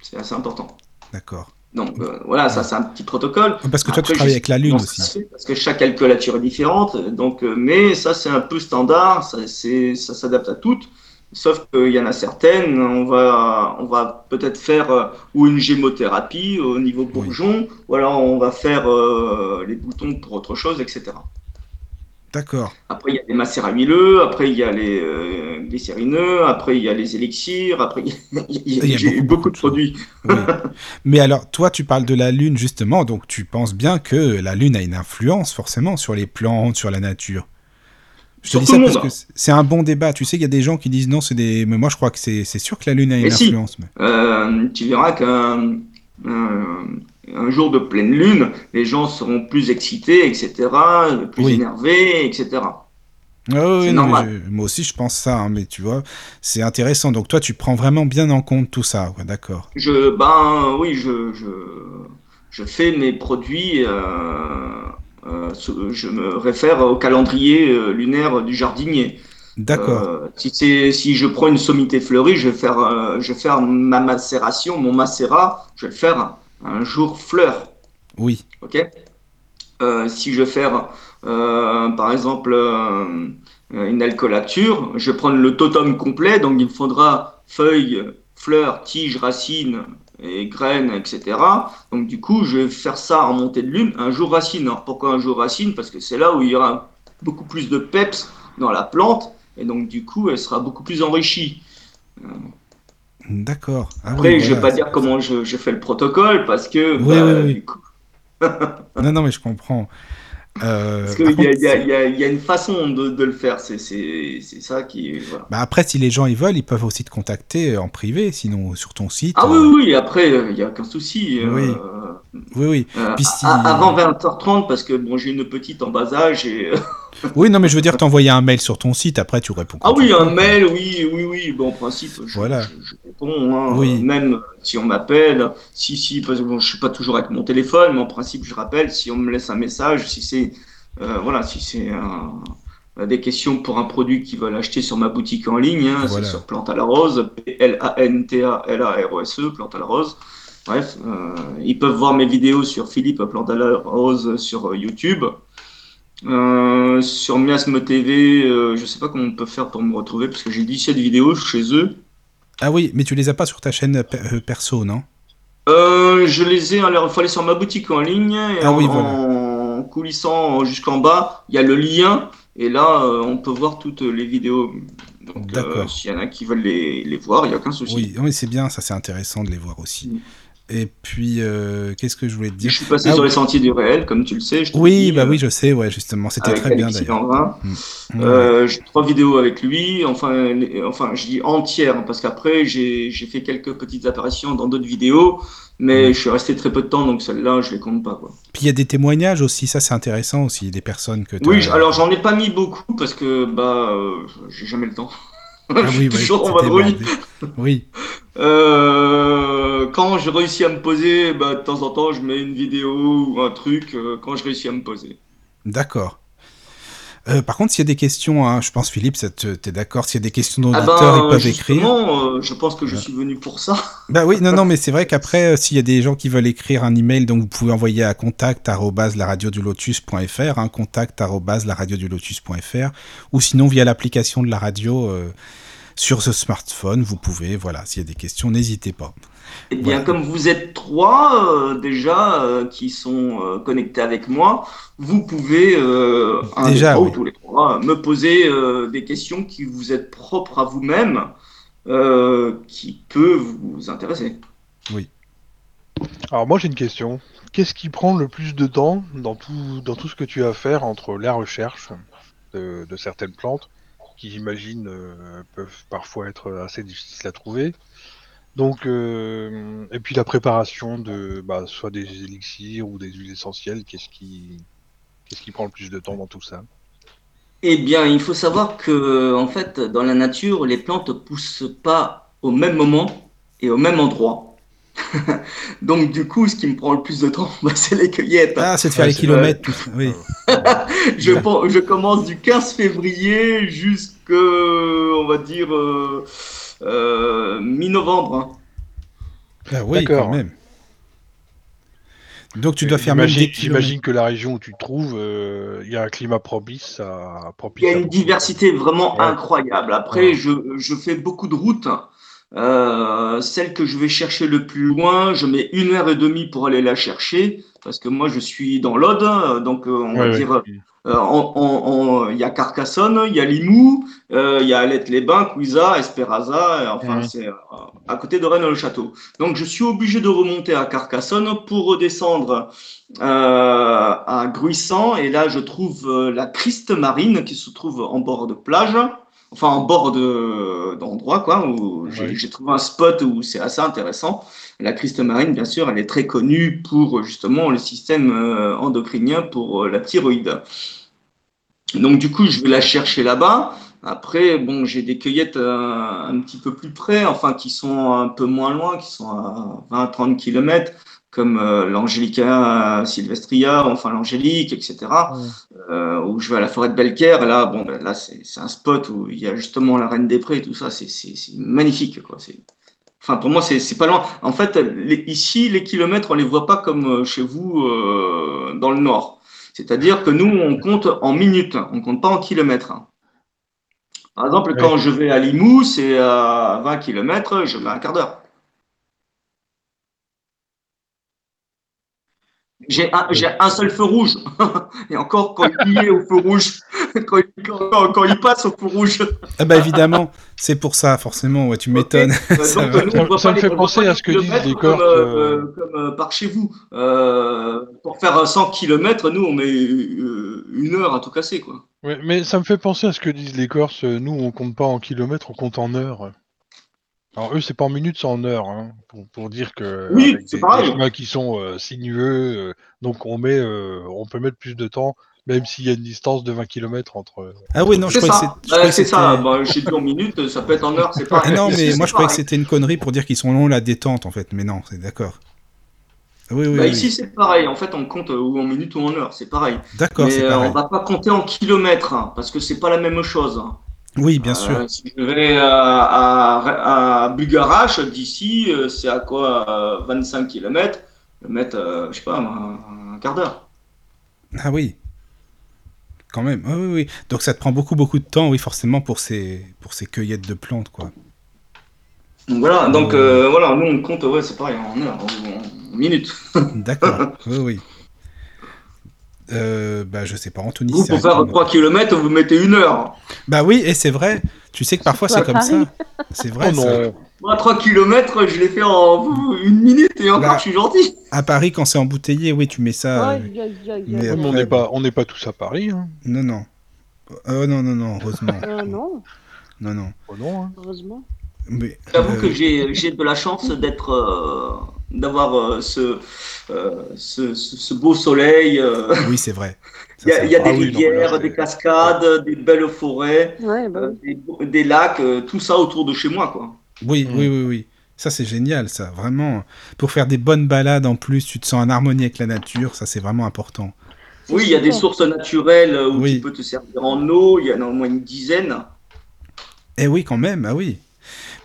C'est assez important. D'accord. Donc euh, voilà, ça c'est un petit protocole. Parce que toi tu travailles avec la lune aussi. Parce que chaque alcoolature est différente. Donc, euh, mais ça c'est un peu standard, ça, ça s'adapte à toutes. Sauf qu'il y en a certaines, on va, on va peut-être faire euh, ou une gémothérapie au niveau bourgeon, ou alors on va faire euh, les boutons pour autre chose, etc. D'accord. Après, il y a des macérats huileux, après, il y a les euh, glycérineux, après, il y a les élixirs, après, il y a, beaucoup, de produits. Mais alors, toi, tu parles de la Lune, justement, donc tu penses bien que la Lune a une influence, forcément, sur les plantes, sur la nature. Je te dis ça parce que c'est un bon débat. Tu sais, il y a des gens qui disent non, c'est des. Mais moi, je crois que c'est sûr que la Lune a une influence. Euh, tu verras qu'un un jour de pleine Lune, les gens seront plus excités, etc., plus énervés, etc. Ah oui, moi aussi je pense ça, hein, mais tu vois, c'est intéressant. Donc toi, tu prends vraiment bien en compte tout ça, d'accord Je, ben oui, je, je, je, fais mes produits euh, je me réfère au calendrier euh, lunaire du jardinier. D'accord. Euh, si, si je prends une sommité fleurie, je vais faire, je vais faire ma macération, mon macérat, je vais le faire un jour fleur. Oui. Ok. si je veux faire, par exemple, une alcoolature, je vais prendre le totem complet, donc il me faudra feuilles, fleurs, tiges, racines, et graines, etc. Donc du coup, je vais faire ça en montée de lune un jour racine. pourquoi un jour racine? Parce que c'est là où il y aura beaucoup plus de peps dans la plante, et donc du coup, elle sera beaucoup plus enrichie. D'accord. Ah Après, je ne vais pas dire comment je, fais le protocole, parce que... Bah, non, non, mais je comprends. Euh, Parce qu'il y, y, a une façon de, le faire, c'est ça qui. Bah après, si les gens ils veulent, ils peuvent aussi te contacter en privé, sinon sur ton site. Ah oui, euh. oui, après, il n'y a aucun souci. Euh, oui, oui. oui. Avant 20h30, parce que bon, j'ai une petite en bas âge et. oui, non, mais je veux dire, t'envoyer un mail sur ton site, après tu réponds. Ah oui, un mail, oui, oui, oui. Bon, en principe, je, voilà. je, Hein, oui. Même si on m'appelle, si, si, parce que bon, je suis pas toujours avec mon téléphone, mais en principe, je rappelle, si on me laisse un message, si c'est. Euh, voilà, si c'est des questions pour un produit qu'ils veulent acheter sur ma boutique en ligne, hein, c'est sur Plante à la Rose, P-L-A-N-T-A-L-A-R-O-S-E, Plante à la Rose. Bref, euh, ils peuvent voir mes vidéos sur Philippe Plante à la Rose sur YouTube. Euh, sur Miasme TV, euh, je sais pas comment on peut faire pour me retrouver parce que j'ai 17 vidéos chez eux. Ah oui, mais tu les as pas sur ta chaîne euh, perso, non? Je les ai, faut aller sur ma boutique en ligne ah en, oui, en coulissant jusqu'en bas, il y a le lien et là on peut voir toutes les vidéos. Donc s'il y en a qui veulent les, les voir, il n'y a aucun souci. Oui, oui c'est bien, ça c'est intéressant de les voir aussi. Mm. Et puis, euh, qu'est-ce que je voulais te dire Je suis passé ah sur les sentiers du réel, comme tu le sais. oui, bah oui, je sais, ouais, justement, c'était très bien d'ailleurs. Mm. J'ai trois vidéos avec lui, enfin, enfin, je dis entières, hein, parce qu'après j'ai fait quelques petites apparitions dans d'autres vidéos, mais je suis resté très peu de temps, donc celles-là, je les compte pas. Quoi. Puis il y a des témoignages aussi, ça c'est intéressant aussi, des personnes que. Oui, alors j'en ai pas mis beaucoup parce que bah, euh, j'ai jamais le temps. Ah oui, toujours en vadrouille. Oui. Euh, quand je réussis à me poser, bah, de temps en temps, je mets une vidéo ou un truc euh, quand je réussis à me poser. D'accord. Euh, par contre, s'il y a des questions, hein, je pense Philippe, tu es d'accord, s'il y a des questions d'auditeurs, ah ben, ils peuvent écrire. Euh, je pense que je suis venu pour ça. Bah oui, non, non, mais c'est vrai qu'après, euh, s'il y a des gens qui veulent écrire un email, donc vous pouvez envoyer à contact lotus.fr, hein, contact ou sinon via l'application de la radio sur ce smartphone, vous pouvez, voilà, s'il y a des questions, n'hésitez pas. Eh bien, comme vous êtes trois euh, déjà euh, qui sont euh, connectés avec moi, vous pouvez, un déjà, ou tous les trois, me poser des questions qui vous êtes propres à vous-même, qui peut vous intéresser. Oui. Alors moi j'ai une question. Qu'est-ce qui prend le plus de temps dans tout, dans tout ce que tu as à faire entre la recherche de, de certaines plantes, qui j'imagine peuvent parfois être assez difficiles à trouver, donc, euh, et puis la préparation de bah, soit des élixirs ou des huiles essentielles, qu'est-ce qui, qu'est-ce qui prend le plus de temps dans tout ça? Eh bien, il faut savoir que, en fait, dans la nature, les plantes poussent pas au même moment et au même endroit. Donc, du coup, ce qui me prend le plus de temps, bah, c'est les cueillettes. Ah, c'est de faire les kilomètres. Oui. je, je commence du 15 février jusqu'à, on va dire. Euh, euh, mi-novembre. Hein. Ah oui, quand même. Donc tu dois faire J'imagine que la région où tu te trouves, euh, il y a un climat propice à. il y a une diversité vraiment incroyable. Après, je, je, fais beaucoup de routes. Euh, celle que je vais chercher le plus loin, je mets une heure et demie pour aller la chercher parce que moi je suis dans l'Aude, donc on va dire euh, il y a Carcassonne, il y a Limoux, euh, il y a Alette-les-Bains, Cuisa, Esperaza, enfin c'est euh, à côté de Rennes-le-Château. Donc je suis obligé de remonter à Carcassonne pour redescendre à Gruissant et là je trouve la Christe marine qui se trouve en bord de plage enfin en bord d'endroit quoi où j'ai trouvé un spot où c'est assez intéressant la Christe marine bien sûr elle est très connue pour justement le système euh, endocrinien pour euh, la thyroïde donc du coup je vais la chercher là-bas après bon j'ai des cueillettes euh, un petit peu plus près enfin qui sont un peu moins loin qui sont à 20 30 km comme euh, l'Angelica sylvestria, enfin l'Angélique, etc. Euh, où je vais à la forêt de Belcaire. Là, bon, ben, là c'est un spot où il y a justement la Reine des Prés, et tout ça, c'est magnifique, quoi. Enfin, pour moi, c'est pas loin. En fait, ici, les kilomètres, on les voit pas comme euh, chez vous dans le nord. C'est-à-dire que nous, on compte en minutes, on compte pas en kilomètres. Par exemple, quand je vais à Limoux, c'est à 20 km, je mets un quart d'heure. J'ai un, un, seul feu rouge. Et encore, quand il est au feu rouge, quand il, passe au feu rouge. ah bah évidemment, c'est pour ça, forcément, ouais, tu m'étonnes. ça, me fait penser à ce que disent les corps. Euh, comme, euh, par chez vous. Euh, pour faire 100 km, nous, on met une heure à tout casser. Quoi. Ouais, mais ça me fait penser à ce que disent les Corses. Nous, on compte pas en kilomètres, on compte en heures. Alors eux, c'est pas en minutes, c'est en heures, hein, pour, dire que oui, des qui sont euh, sinueux, euh, donc on met, euh, on peut mettre plus de temps, même s'il y a une distance de 20 km entre. Ah oui, non, je crois que c'est ça. Bah, j'ai dit en minutes, ça peut être en heures, c'est pas. Ah non, mais moi je croyais que c'était une connerie pour dire qu'ils sont longs la détente, en fait. Mais non, c'est d'accord. Oui, oui, bah, Ici, c'est pareil. En fait, on compte ou en minutes ou en heures, c'est pareil. D'accord. Mais on va pas compter en kilomètres, hein, parce que c'est pas la même chose. Oui, bien sûr. Euh, si je vais à, à, Bugarache, d'ici, euh, c'est à quoi 25 km Je vais mettre, euh, je sais pas, un, quart d'heure. Ah oui. Quand même. oui, oui. Donc ça te prend beaucoup, beaucoup de temps, oui, forcément, pour ces, pour ces cueillettes de plantes, quoi. voilà, donc voilà, nous on compte, ouais, c'est pareil, en heure, en minutes. D'accord, oui, oui. Euh, bah, je sais pas, Anthony. Vous, pour faire 3 km, vous mettez une heure. Bah oui, et c'est vrai. Tu sais que parfois c'est comme ça. C'est vrai. Oh Moi, 3 km, je l'ai fait en une minute et encore, bah, je suis gentil. À Paris, quand c'est embouteillé, oui, tu mets ça. mais on n'est pas, on n'est pas tous à Paris. Hein. Non, non. Oh non, non, non, heureusement. Euh, non. Non, non. Oh non, hein. Heureusement. J'avoue que euh, j'ai de la chance d'être, euh, d'avoir ce, ce, beau soleil. Oui, c'est vrai. Il y a, y a des ah rivières, des cascades, des belles forêts, bah des, des, lacs, tout ça autour de chez moi, quoi. Oui, oui, oui, oui. Ça, c'est génial, ça. Vraiment, pour faire des bonnes balades en plus, tu te sens en harmonie avec la nature, ça, c'est vraiment important. Oui, il y a des sources naturelles où tu peux te servir en eau, il y en a au moins une dizaine. Eh oui, quand même, ah oui.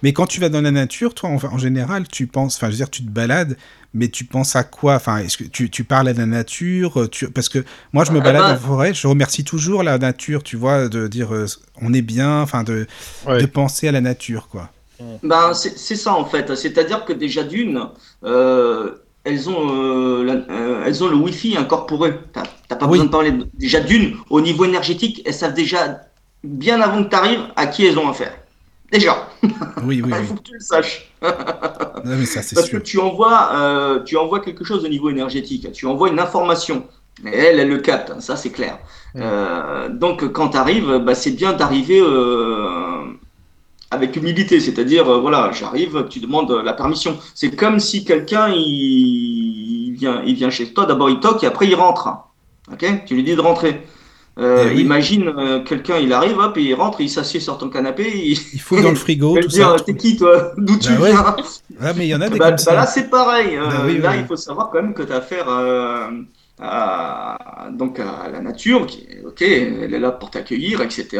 Mais quand tu vas dans la nature, toi, en, général, tu penses, enfin, je veux dire, tu te balades, mais tu penses à quoi? Enfin, est-ce que tu, tu, parles à la nature tu, Parce que moi, je me ah balade bah en forêt, je remercie toujours la nature, tu vois, de dire euh, on est bien, enfin, de, de penser à la nature, quoi. Ben, c'est ça, en fait. C'est-à-dire que déjà d'une, euh, elles ont, euh, euh, elles ont le Wi-Fi incorporé. T'as pas besoin de parler. Déjà d'une, au niveau énergétique, elles savent déjà bien avant que tu arrives à qui elles ont affaire. Déjà. Oui, oui. Il faut que tu le saches. mais ça, Parce que tu envoies, tu envoies quelque chose au niveau énergétique. Tu envoies une information. Et elle, elle le capte. Ça, c'est clair. donc, quand tu arrives, bah, c'est bien d'arriver avec humilité, c'est-à-dire, euh, voilà, j'arrive, tu demandes la permission. C'est comme si quelqu'un, il, vient, il vient chez toi, d'abord il toque et après il rentre. Ok? Tu lui dis de rentrer. Euh, eh Imagine euh, quelqu'un, il arrive, hop, et il rentre, il s'assied sur ton canapé. Il, il fout dans le frigo. Il dire, t'es qui toi? D'où tu bah viens? Ah, mais il y en a des bah, comme ça. Bah là, c'est pareil. Bah là, il faut savoir quand même que tu as affaire à, donc à la nature, qui ok, elle est là pour t'accueillir, etc. De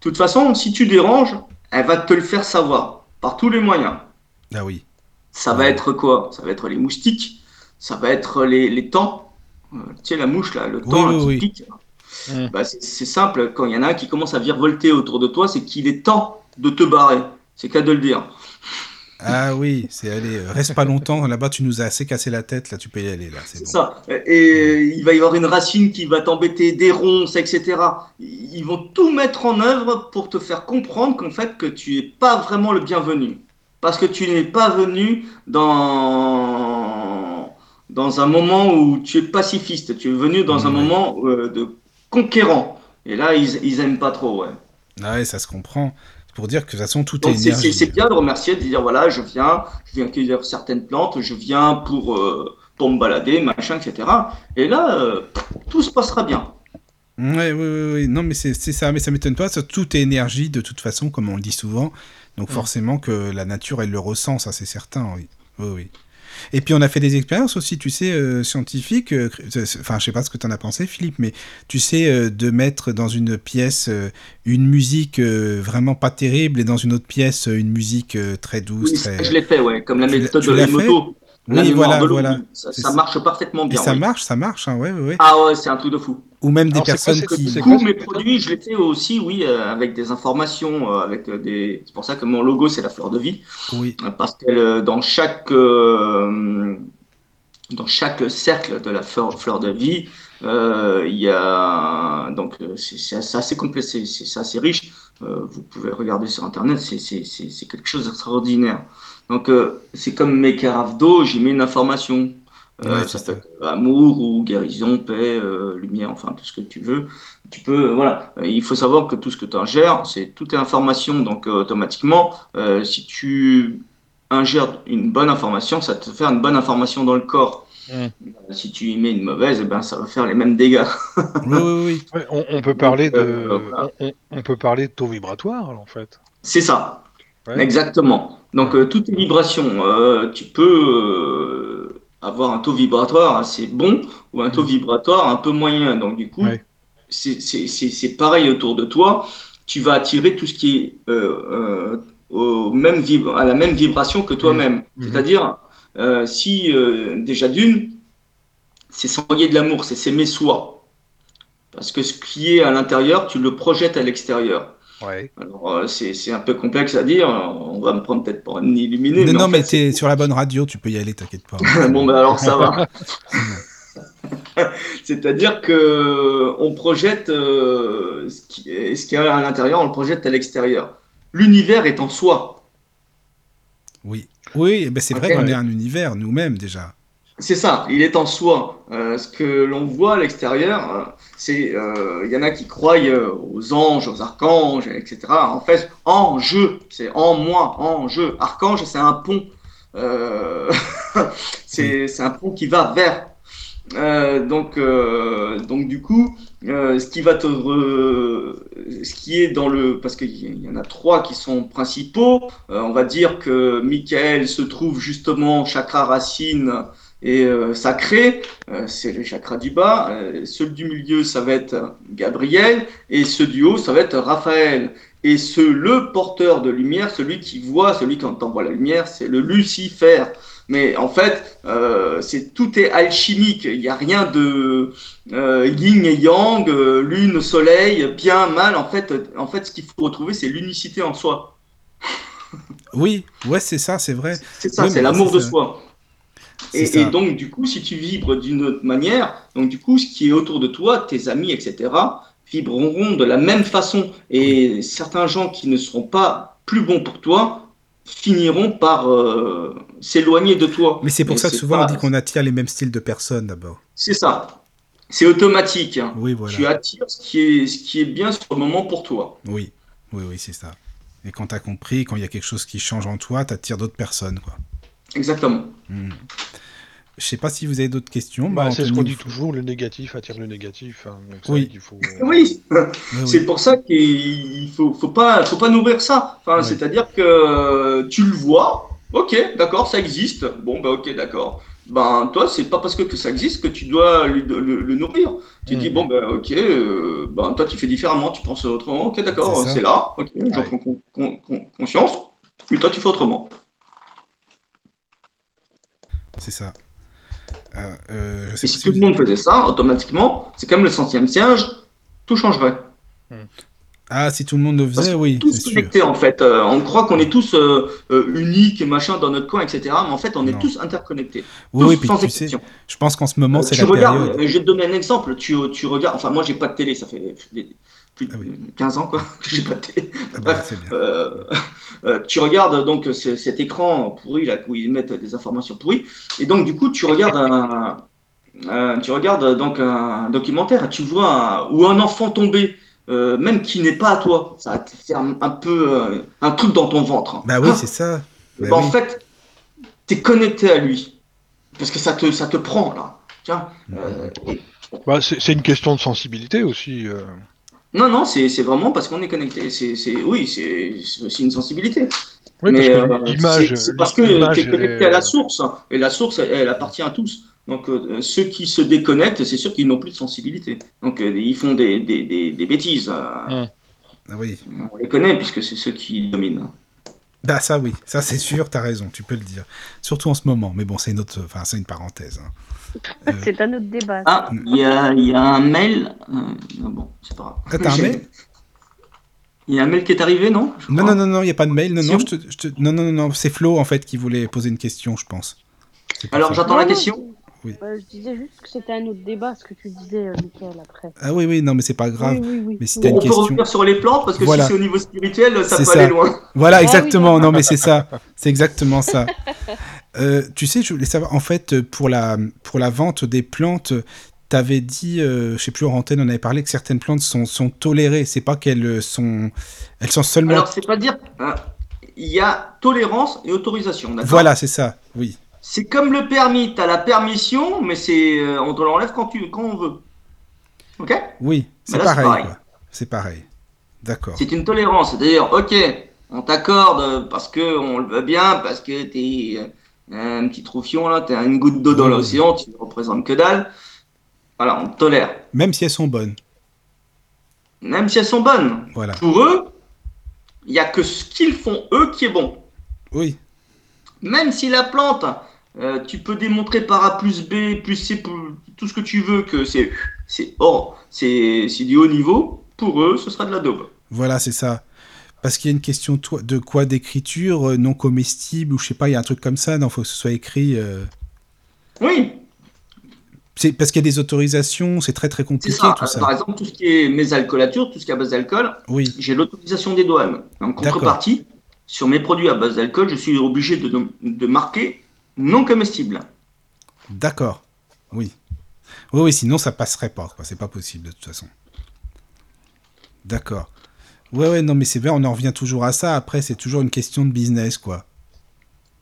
toute façon, si tu déranges, elle va te le faire savoir par tous les moyens. Ah oui. Ça va être quoi? Ça va être les moustiques, ça va être les, les temps. Euh, tu sais, la mouche, là, le temps qui pique. Bah, c'est simple, quand il y en a un qui commence à virevolter autour de toi, c'est qu'il est temps de te barrer. C'est qu'à de le dire. Ah oui, c'est aller. Euh, reste pas longtemps là-bas, tu nous as assez cassé la tête, là tu peux y aller. là. C'est ça. Et il va y avoir une racine qui va t'embêter, des ronces, etc. Ils vont tout mettre en œuvre pour te faire comprendre qu'en fait que tu n'es pas vraiment le bienvenu. Parce que tu n'es pas venu dans, dans un moment où tu es pacifiste. Tu es venu dans un moment euh, de conquérant. Et là, ils, ils aiment pas trop, ouais. Ah ouais, ça se comprend pour dire que de toute façon tout est énergie. C'est bien de remercier, de dire voilà, je viens, je viens cueillir certaines plantes, je viens pour, euh, pour me balader, machin, etc. Et là, euh, tout se passera bien. Ouais, oui, oui, oui. Non, mais c'est ça, mais ça m'étonne pas. Ça, tout est énergie de toute façon, comme on le dit souvent. Donc forcément que la nature, elle le ressent, ça c'est certain, oui. Oui, oui. Et puis on a fait des expériences aussi, tu sais, euh, scientifiques. Euh, enfin, je sais pas ce que tu en as pensé, Philippe, mais tu sais, euh, de mettre dans une pièce une musique vraiment pas terrible et dans une autre pièce une musique très douce. Oui, Je l'ai fait, ouais, comme la méthode de la moto. Oui, voilà, voilà. Ça, marche parfaitement bien. Et ça marche, ça marche, hein, ouais, ouais, Ah ouais, c'est un truc de fou. Ou même des personnes qui. Du coup, mes produits, je les fais aussi, oui, euh, avec des informations, euh, avec euh, des. C'est pour ça que mon logo, c'est la fleur de vie. Oui. Parce que dans chaque dans chaque cercle de la fleur, fleur de vie, il y a donc c'est assez complet, c'est assez riche. vous pouvez regarder sur internet, c'est quelque chose d'extraordinaire. Donc, euh, c'est comme mes carafes d'eau, j'y mets une information. Euh, ça être amour ou guérison, paix, euh, lumière, enfin tout ce que tu veux. Tu peux, voilà. Il faut savoir que tout ce que tu ingères, c'est tout est information. Donc automatiquement, si tu ingères une bonne information, ça te fait une bonne information dans le corps. Mmh. Si tu y mets une mauvaise, eh ben, ça va faire les mêmes dégâts. oui, oui, oui. on, peut parler de, on, peut parler de taux vibratoire, en fait. C'est ça. Exactement. Donc, euh, toutes les vibrations, euh, tu peux euh, avoir un taux vibratoire assez bon ou un taux mm. vibratoire un peu moyen. Donc, du coup, c'est pareil autour de toi. Tu vas attirer tout ce qui est au même à la même vibration que toi-même. Mm. Mm-hmm. C'est-à-dire, si déjà d'une, c'est s'envoyer de l'amour, c'est s'aimer soi. Parce que ce qui est à l'intérieur, tu le projettes à l'extérieur. Ouais. Alors, euh, c'est un peu complexe à dire. On va me prendre peut-être pour un illuminé. Non, mais, tu es sur la bonne radio, tu peux y aller, t'inquiète pas. bon, ben alors ça va. C'est-à-dire que on projette euh, ce, qui est, ce qui est à l'intérieur, on le projette à l'extérieur. L'univers est en soi. Oui, oui, ben c'est vrai qu'on est un univers nous-mêmes déjà. C'est ça, il est en soi. Euh, ce que l'on voit à l'extérieur, euh, c'est euh, il y en a qui croient aux anges, aux archanges, etc. En fait, en jeu, c'est en moi, en jeu. Archange, c'est un pont. c'est un pont qui va vers. donc, donc du coup, ce qui va te, ce qui est dans le, parce qu'il y en a trois qui sont principaux. on va dire que Michael se trouve justement chakra racine et euh, sacré, euh, c'est le chakra du bas. Euh, celui du milieu, ça va être Gabriel, et ceux du haut, ça va être Raphaël. Et ce, le porteur de lumière, celui qui voit, celui qui envoie la lumière, c'est le Lucifer. Mais en fait, euh, c'est tout est alchimique. Il n'y a rien de yin et yang, lune, soleil, bien, mal. En fait, en fait, ce qu'il faut retrouver, c'est l'unicité en soi. oui, ouais, c'est ça, c'est vrai. C'est ça, c'est l'amour de soi. Et, donc, du coup, si tu vibres d'une autre manière, donc du coup, ce qui est autour de toi, tes amis, etc., vibreront de la même façon. Et certains gens qui ne seront pas plus bons pour toi finiront par euh, s'éloigner de toi. Mais c'est pour ça que souvent on dit qu'on attire les mêmes styles de personnes d'abord. C'est ça. C'est automatique. Hein. Oui, voilà. Tu attires ce qui, est, ce qui est bien sur le moment pour toi. Oui, oui, oui, c'est ça. Et quand tu as compris, quand il y a quelque chose qui change en toi, tu attires d'autres personnes. Quoi. Exactement. Hmm. Je sais pas si vous avez d'autres questions. Bah, bah c'est ce qu'on dit toujours, le négatif attire le négatif. Hein, oui. Euh, oui. c'est pour ça qu'il faut, faut pas, faut pas nourrir ça. Enfin, c'est-à-dire que tu le vois, ok, d'accord, ça existe. Bon, bah ok, d'accord. Ben toi, c'est pas parce que, ça existe que tu dois le, nourrir. Tu dis hmm. bon, ben ok, euh, ben toi tu fais différemment, tu penses autrement. Ok, d'accord, c'est là. Ok, j'en prends conscience. Mais toi tu fais autrement. C'est ça. Euh, euh, et si tout le monde faisait ça, automatiquement, c'est comme le centième siège, tout changerait. Hmm. Ah, si tout le monde le faisait, oui. Tous connectés en fait. Euh, on croit qu'on est tous uniques et machin dans notre coin, etc. Mais en fait, on est tous interconnectés. Oui, puis tu sais, je pense qu'en ce moment, c'est la regardes, Je vais te donner un exemple. Tu, tu regardes. Enfin, moi, j'ai pas de télé. Ça fait plus de 15 ah ans quoi que j'ai pas de télé. Ah bah, euh, tu regardes donc cet écran pourri là où ils mettent des informations pourries, et donc du coup tu regardes un, tu regardes donc un documentaire, tu vois où un enfant tombé, euh, même qui n'est pas à toi, ça va te faire un, peu euh, un truc dans ton ventre. Bah oui, ah. c'est ça. Bah bah, en fait, tu es connecté à lui parce que ça te ça te prend là. Tiens. Bah, c'est une question de sensibilité aussi. Non, non, c'est vraiment parce qu'on est connecté. C'est oui, c'est une sensibilité. Oui, Mais euh, c'est parce que tu es connecté à la source. Et la source, elle, appartient à tous. Donc euh, ceux qui se déconnectent, c'est sûr qu'ils n'ont plus de sensibilité. Donc euh, ils font des, des, des, bêtises. Ah oui. On les connaît puisque c'est ceux qui dominent. Bah ça oui, ça c'est sûr, t'as raison, tu peux le dire. Surtout en ce moment, mais bon, c'est une autre, enfin c'est une parenthèse. Hein. c'est un autre débat. Ah, il y a, y a, un mail. Euh, bon, c'est pas grave. Ah, t'as un mail? Il y a un mail qui est arrivé, non? Non, non, non, non, il n'y a pas de mail. Non, non, je te, je te... non, non, non, c'est Flo en fait qui voulait poser une question, je pense. Alors j'attends la question. Oui. je disais juste que c'était un autre débat, ce que tu disais, euh, Michael, après. Ah oui, oui, non, mais c'est pas grave. Oui, oui, mais si une on question... peut revenir sur les plantes, parce que si c'est au niveau spirituel, ça peut aller loin. Voilà, ah exactement. non, mais c'est ça. C'est exactement ça. Euh, tu sais, je voulais savoir, en fait, pour la, pour la vente des plantes, tu avais dit, euh, je sais plus, en antenne, on avait parlé que certaines plantes sont, sont tolérées. C'est pas qu'elles sont, elles sont seulement. Alors, c'est pas dire. Hein, il y a tolérance et autorisation, d'accord? Voilà, c'est ça, oui. C'est comme le permis, tu as la permission, mais c'est euh, on te l'enlève quand, tu, quand on veut. Ok? Oui, c'est pareil. C'est pareil. D'accord. C'est une tolérance. C'est-à-dire, ok, on t'accorde parce que on le veut bien, parce que tu es un petit troufion là, tu une goutte d'eau dans l'océan, tu ne représentes que dalle. Voilà, on te tolère. Même si elles sont bonnes. Même si elles sont bonnes. Voilà. Pour eux, il n'y a que ce qu'ils font eux qui est bon. Oui. Même si la plante, euh, tu peux démontrer par A plus B plus C, tout ce que tu veux que c'est c'est oh, c'est du haut niveau. Pour eux, ce sera de la daube. Voilà, c'est ça. Parce qu'il y a une question de quoi d'écriture euh, non comestible ou je sais pas, il y a un truc comme ça. Non, faut que ce soit écrit. Euh. Oui. C'est parce qu'il y a des autorisations, c'est très très compliqué tout ça. Par exemple, tout ce qui est mésalcolature, tout ce qui est à base d'alcool, oui. j'ai l'autorisation des douanes. En contrepartie, sur mes produits à base d'alcool, je suis obligé de, de marquer non comestible. D'accord. Oui. Oui, oui, sinon ça passerait pas. C'est pas possible de toute façon. D'accord. Ouais, ouais, non, mais c'est vrai, on en revient toujours à ça. Après, c'est toujours une question de business, quoi.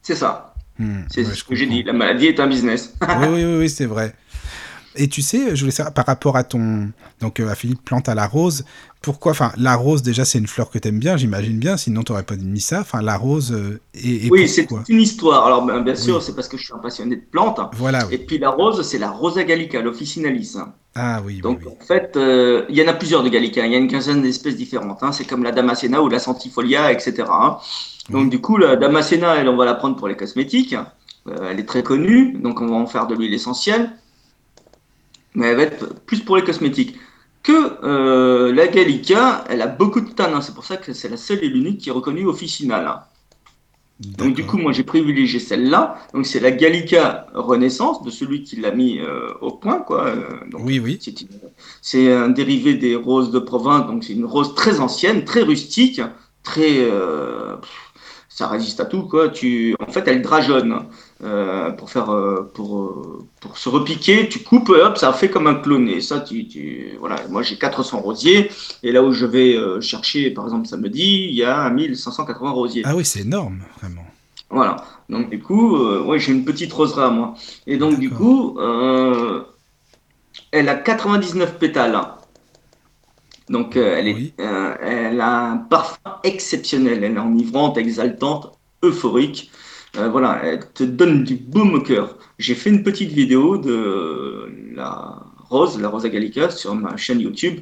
C'est ça. Hmm, c'est ce que j'ai dit. La maladie est un business. oui, oui, oui, oui c'est vrai. Et tu sais, je voulais savoir, par rapport à ton. Donc, euh, à Philippe Plante à la rose, pourquoi. Enfin, la rose, déjà, c'est une fleur que tu aimes bien, j'imagine bien, sinon tu n'aurais pas mis ça. Enfin, la rose. Euh, et, oui, c'est une histoire. Alors, ben, bien sûr, c'est parce que je suis un passionné de plantes. Voilà. Et puis, la rose, c'est la Rosa gallica, l'officinalis. Ah oui. Donc, oui, en fait, euh, il y en a plusieurs de gallica. Il y a une quinzaine d'espèces différentes. Hein. C'est comme la damascena ou la centifolia, etc. Hein. Donc, du coup, la damascena, elle, on va la prendre pour les cosmétiques. elle est très connue. Donc, on va en faire de l'huile essentielle mais elle va être plus pour les cosmétiques. Que euh, la Gallica, elle a beaucoup de tanins, c'est pour ça que c'est la seule et l'unique qui est reconnue officinale. Hein. Donc du coup, moi j'ai privilégié celle-là. Donc c'est la Gallica Renaissance de celui qui l'a mis euh, au point, quoi. Euh, oui, oui. C'est un dérivé des roses de province, donc c'est une rose très ancienne, très rustique, très ça résiste à tout quoi. Tu, en fait, elle drageonne euh, pour faire, euh, pour, euh, pour se repiquer. Tu coupes, hop, ça fait comme un clone. Et ça, tu, tu voilà. Moi, j'ai 400 rosiers et là où je vais chercher, par exemple samedi, il y a 1580 rosiers. Ah oui, c'est énorme, vraiment. Voilà. Donc du coup, ouais, j'ai une petite roseraie à moi. Et donc du coup, elle a 99 pétales. Donc, elle, est, elle a un parfum exceptionnel. Elle est enivrante, exaltante, euphorique. Euh, voilà, elle te donne du baume au cœur. J'ai fait une petite vidéo de la rose, la Rosa Gallica, sur ma chaîne YouTube.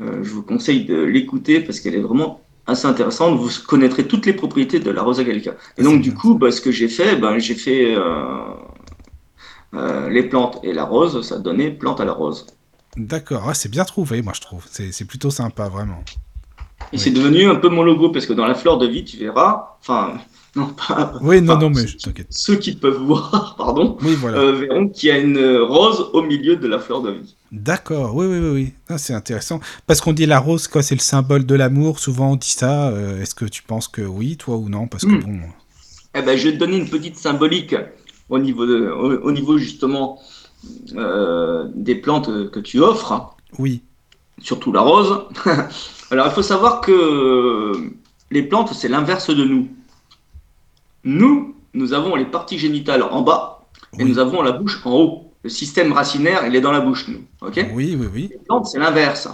je vous conseille de l'écouter parce qu'elle est vraiment assez intéressante. Vous connaîtrez toutes les propriétés de la Rosa Gallica. Et donc, du coup, bah, ce que j'ai fait, ben, j'ai fait les plantes et la rose. Ça donnait plante à la rose. D'accord, c'est bien trouvé, moi je trouve. C'est plutôt sympa, vraiment. Et c'est devenu un peu mon logo, parce que dans la fleur de vie, tu verras, enfin, non, pas. Oui, non, non, mais t'inquiète. Ceux qui peuvent voir, pardon, oui, voilà. Euh, verront qu'il y a une rose au milieu de la fleur de vie. D'accord, oui, oui, oui, oui. Ah, c'est intéressant. Parce qu'on dit la rose, quoi, c'est le symbole de l'amour. Souvent on dit ça. Euh, est-ce que tu penses que oui, toi ou non? Parce que hmm. bon. Eh ben, je vais te donner une petite symbolique au niveau, de, au niveau justement euh, des plantes que tu offres. Oui. Surtout la rose. Alors il faut savoir que les plantes, c'est l'inverse de nous. Nous, nous avons les parties génitales en bas et nous avons la bouche en haut. Le système racinaire, il est dans la bouche, nous. Ok? Oui, oui, oui. Les plantes, c'est l'inverse.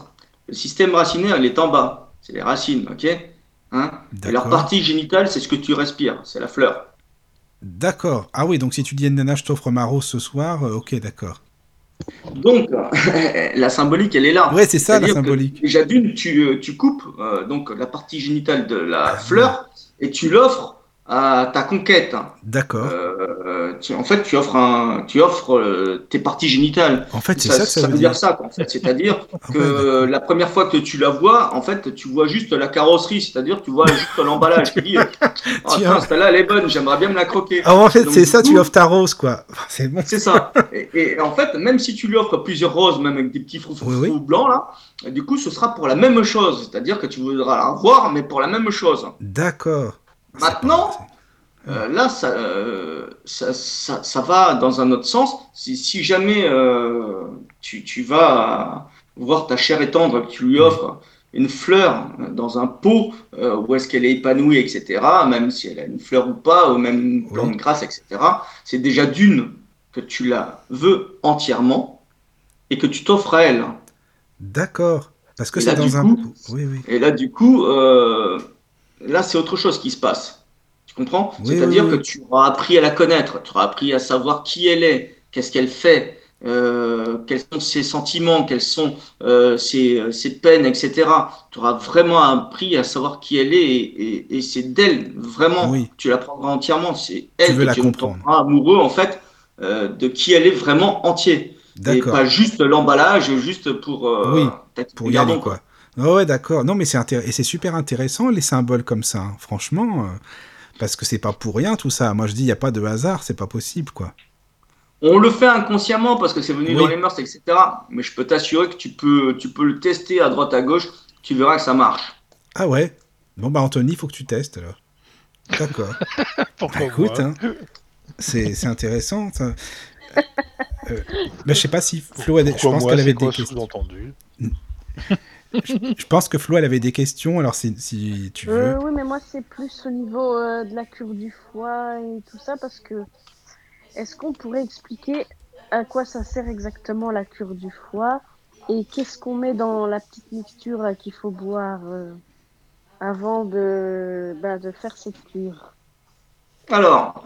Le système racinaire, il est en bas. C'est les racines, ok? Hein? Et leur partie génitale, c'est ce que tu respires, c'est la fleur. D'accord. Ah oui, donc si tu dis Nana, je t'offre ma rose ce soir, euh, ok, d'accord. Donc, la symbolique, elle est là. Ouais, c'est ça la symbolique. Déjà d'une, tu, euh, tu coupes euh, donc la partie génitale de la ah, fleur et tu l'offres à ta conquête. D'accord. Euh, en fait, tu offres, un, tu offres euh, tes parties génitales. En fait, c'est ça, que ça, veut dire. ça, en fait. C'est-à-dire ah que la première fois que tu la vois, en fait, tu vois juste la carrosserie, c'est-à-dire tu vois juste l'emballage. Tu dis, oh, celle-là, elle est bonne, j'aimerais bien me la croquer. Ah, en fait, c'est ça, tu offres ta rose, quoi. C'est bon. C'est ça. Et, en fait, même si tu lui offres plusieurs roses, même avec des petits fruits blancs, là, du coup, ce sera pour la même chose. C'est-à-dire que tu voudras la voir, mais pour la même chose. D'accord. Maintenant, euh, là, euh, ça, ça, ça, va dans un autre sens. Si, si jamais euh, tu, tu, vas voir ta chère étendre, que tu lui offres une fleur dans un pot où est-ce qu'elle est épanouie, etc., même si elle a une fleur ou pas, ou même une plante grasse, etc., c'est déjà d'une que tu la veux entièrement et que tu t'offres à elle. D'accord. Parce que c'est dans un pot. Oui, oui. Et là, du coup, là, c'est autre chose qui se passe. Tu comprends? C'est-à-dire que tu auras appris à la connaître, tu auras appris à savoir qui elle est, qu'est-ce qu'elle fait, euh, quels sont ses sentiments, quelles sont euh, ses, ses, peines, etc. Tu auras vraiment appris à savoir qui elle est et, et, c'est d'elle, vraiment, tu la prendras entièrement. C'est elle que tu comprendre. amoureux, en fait, euh, de qui elle est vraiment entier. Et pas juste l'emballage, juste pour, euh, oui, pour y aller, quoi. Oh ouais, d'accord. Non, mais c'est et c'est super intéressant les symboles comme ça. Hein. Franchement, euh, parce que c'est pas pour rien tout ça. Moi, je dis, il y a pas de hasard, c'est pas possible, quoi. On le fait inconsciemment parce que c'est venu dans les mœurs, etc. Mais je peux t'assurer que tu peux, tu peux le tester à droite à gauche. Tu verras que ça marche. Ah ouais. Bon bah Anthony, il faut que tu testes alors. D'accord. Pourquoi bah, écoute, hein, c'est intéressant. Ça. Euh, je sais pas si Flo a des... Je pense qu'elle avait des questions. je, pense que Flo, elle avait des questions, alors si, si tu veux. Euh, oui, mais moi, c'est plus au niveau euh, de la cure du foie et tout ça, parce que est-ce qu'on pourrait expliquer à quoi ça sert exactement la cure du foie et qu'est-ce qu'on met dans la petite mixture qu'il faut boire avant de, bah, de faire cette cure? Alors,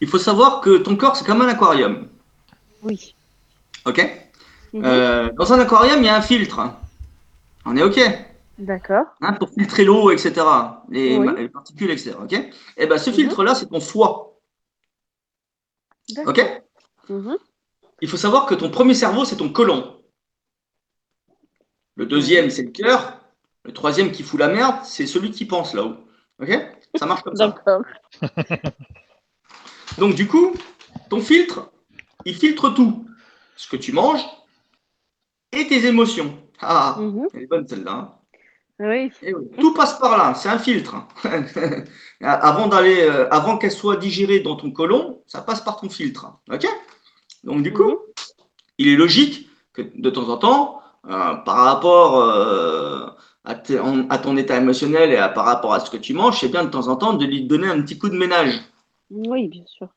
il faut savoir que ton corps, c'est comme un aquarium. Oui. Ok? Mhm. euh, Dans un aquarium, il y a un filtre. On est OK D'accord. Hein, pour filtrer l'eau, etc. Les, particules, etc. OK Et eh ben, ce mhm. filtre-là, c'est ton foie. OK mhm. Il faut savoir que ton premier cerveau, c'est ton côlon. Le deuxième, c'est le cœur. Le troisième qui fout la merde, c'est celui qui pense là-haut. OK Ça marche comme ça. Donc, du coup, ton filtre, il filtre tout. Ce que tu manges et tes émotions. Ah, mhm. elle est bonne celle-là. Hein. Oui. Tout passe par là, c'est un filtre. avant d'aller, euh, avant qu'elle soit digérée dans ton côlon, ça passe par ton filtre. Ok? Donc du coup, mhm. il est logique que de temps en temps, euh, par rapport euh, à, ton état émotionnel et par rapport à ce que tu manges, c'est bien de temps en temps de lui donner un petit coup de ménage. Oui, bien sûr.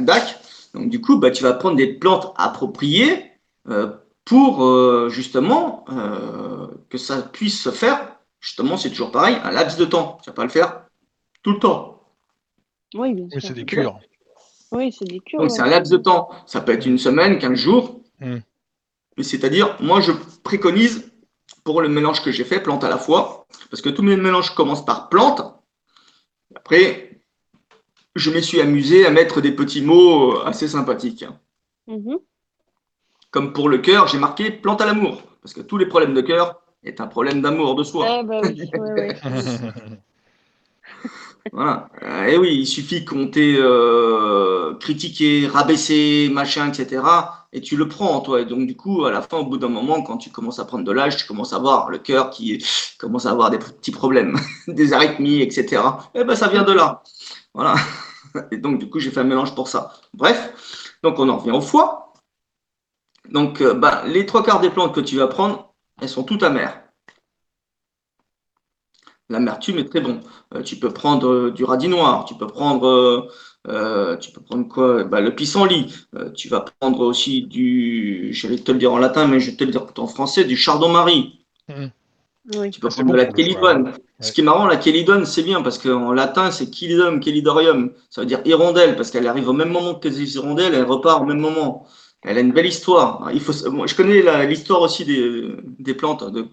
D'accord. Donc du coup, bah, tu vas prendre des plantes appropriées euh, pour euh, justement euh, que ça puisse se faire. Justement, c'est toujours pareil, un laps de temps. Tu vas pas le faire tout le temps. Oui, bien sûr. c'est des cures. Oui, c'est des cures. Donc c'est un laps de temps. Ça peut être une semaine, 15 jours. Hmm. Mais c'est-à-dire, moi, je préconise pour le mélange que j'ai fait, plante à la fois, parce que tous mes mélanges commencent par plante. Après, je me suis amusé à mettre des petits mots euh, assez sympathiques. Mhm. Comme pour le cœur, j'ai marqué plante à l'amour, parce que tous les problèmes de cœur est un problème d'amour de soi. Eh ben oui, voilà. Euh, et oui, il suffit qu'on t'ait euh, critiqué, rabaissé, machin, etc. Et tu le prends, toi. Et donc, du coup, à la fin, au bout d'un moment, quand tu commences à prendre de l'âge, tu commences à voir le cœur qui commence à avoir des petits problèmes, des arythmies, etc. Et eh ben, ça vient de là. Voilà. Et donc, du coup, j'ai fait un mélange pour ça. Bref, donc on en revient au foie. Donc, euh, bah, les trois quarts des plantes que tu vas prendre, elles sont toutes amères. L'amertume est très bon. Euh, tu peux prendre euh, du radis noir, tu peux prendre, tu peux prendre quoi? Bah, Le pissenlit. tu vas prendre aussi du, je vais te le dire en latin, mais je vais te le dire en français, du chardon-marie. Mmh. Tu peux prendre de la chelidone. Ce qui est marrant, la chelidone, c'est bien parce qu'en latin, c'est chelidum, chelidorium. Ça veut dire hirondelle parce qu'elle arrive au même moment que les hirondelles, elle repart au même moment. Elle a une belle histoire. Il faut, je connais l'histoire aussi des, des plantes. De,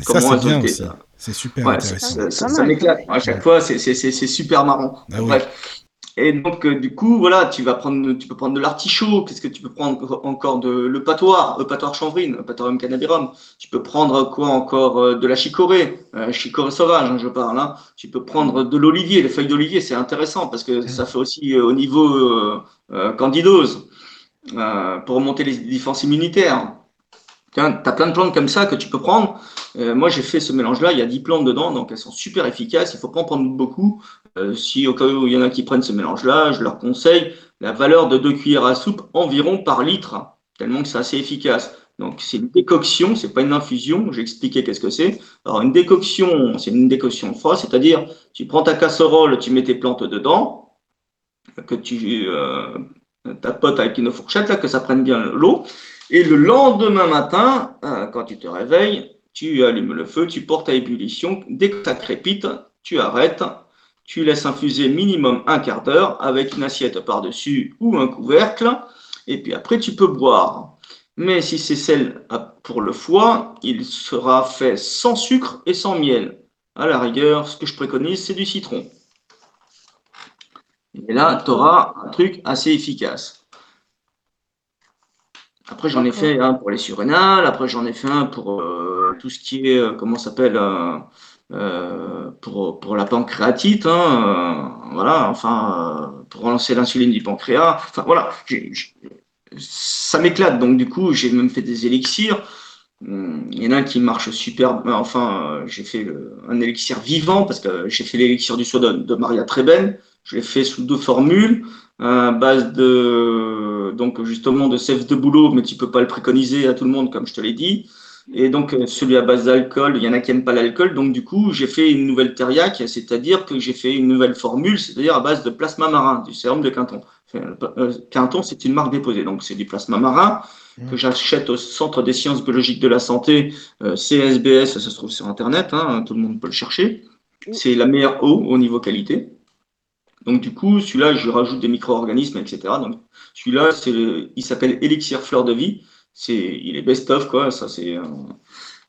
ça, c'est bien aussi. C'est super intéressant. Ça, m'éclate. À chaque fois, c'est super marrant. Ah Bref. Et donc, euh, du coup, voilà, tu vas prendre, tu peux prendre de l'artichaut. Qu'est-ce que tu peux prendre encore de le patoir, le patoir chanvrine, le patorum cannabirum. Tu peux prendre quoi encore euh, de la chicorée, euh, chicorée sauvage, hein, je parle. Hein. Tu peux prendre de l'olivier, les feuilles d'olivier, c'est intéressant parce que ça fait aussi au niveau candidose pour remonter les défenses immunitaires. Tu as plein de plantes comme ça que tu peux prendre. moi, j'ai fait ce mélange-là. Il y a 10 plantes dedans, donc elles sont super efficaces. Il faut pas en prendre beaucoup. Euh, si au cas où il y en a qui prennent ce mélange-là, je leur conseille la valeur de 2 cuillères à soupe environ par litre, tellement que c'est assez efficace. Donc c'est une décoction, c'est pas une infusion. J'ai expliqué qu'est-ce que c'est. Alors une décoction, c'est une décoction froide, c'est-à-dire tu prends ta casserole, tu mets tes plantes dedans, que tu euh, tapotes avec une fourchette là, que ça prenne bien l'eau. Et le lendemain matin, euh, quand tu te réveilles, tu allumes le feu, tu portes à ébullition. Dès que ça crépite, tu arrêtes tu laisses infuser minimum un quart d'heure avec une assiette par-dessus ou un couvercle, et puis après tu peux boire. Mais si c'est celle pour le foie, il sera fait sans sucre et sans miel. À la rigueur, ce que je préconise, c'est du citron. Et là, tu auras un truc assez efficace. Après, j'en ai fait un pour les surrénales, après j'en ai fait un pour euh, tout ce qui est, euh, comment s'appelle, euh, euh, pour, pour la pancréatite, hein, voilà, enfin, pour relancer l'insuline du pancréas. Enfin, voilà, ça m'éclate. Donc, du coup, j'ai même fait des élixirs. Il y en a un qui marche super. Enfin, j'ai fait un élixir vivant parce que j'ai fait l'élixir du soin de, Maria Treben. Je l'ai fait sous deux formules, à base de donc justement de sève de boulot, mais tu peux pas le préconiser à tout le monde comme je te l'ai dit. Et donc, euh, celui à base d'alcool, il y en a qui n'aiment pas l'alcool. Donc, du coup, j'ai fait une nouvelle terriac, c'est-à-dire que j'ai fait une nouvelle formule, c'est-à-dire à base de plasma marin, du sérum de Quinton. Euh, Quinton, c'est une marque déposée. Donc, c'est du plasma marin que j'achète au Centre des sciences biologiques de la santé, euh, CSBS, ça se trouve sur Internet, hein, tout le monde peut le chercher. C'est la meilleure eau au niveau qualité. Donc, du coup, celui-là, je rajoute des micro-organismes, etc. Donc, celui-là, il s'appelle Elixir Fleur de Vie c'est, il est best-of, quoi. Ça, c'est, euh,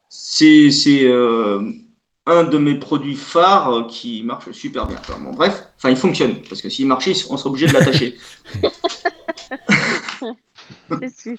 c'est, c'est euh, un de mes produits phares qui marche super bien. Bon, bref, enfin, il fonctionne, parce que s'il marchait, on serait obligé de l'attacher. c'est sûr.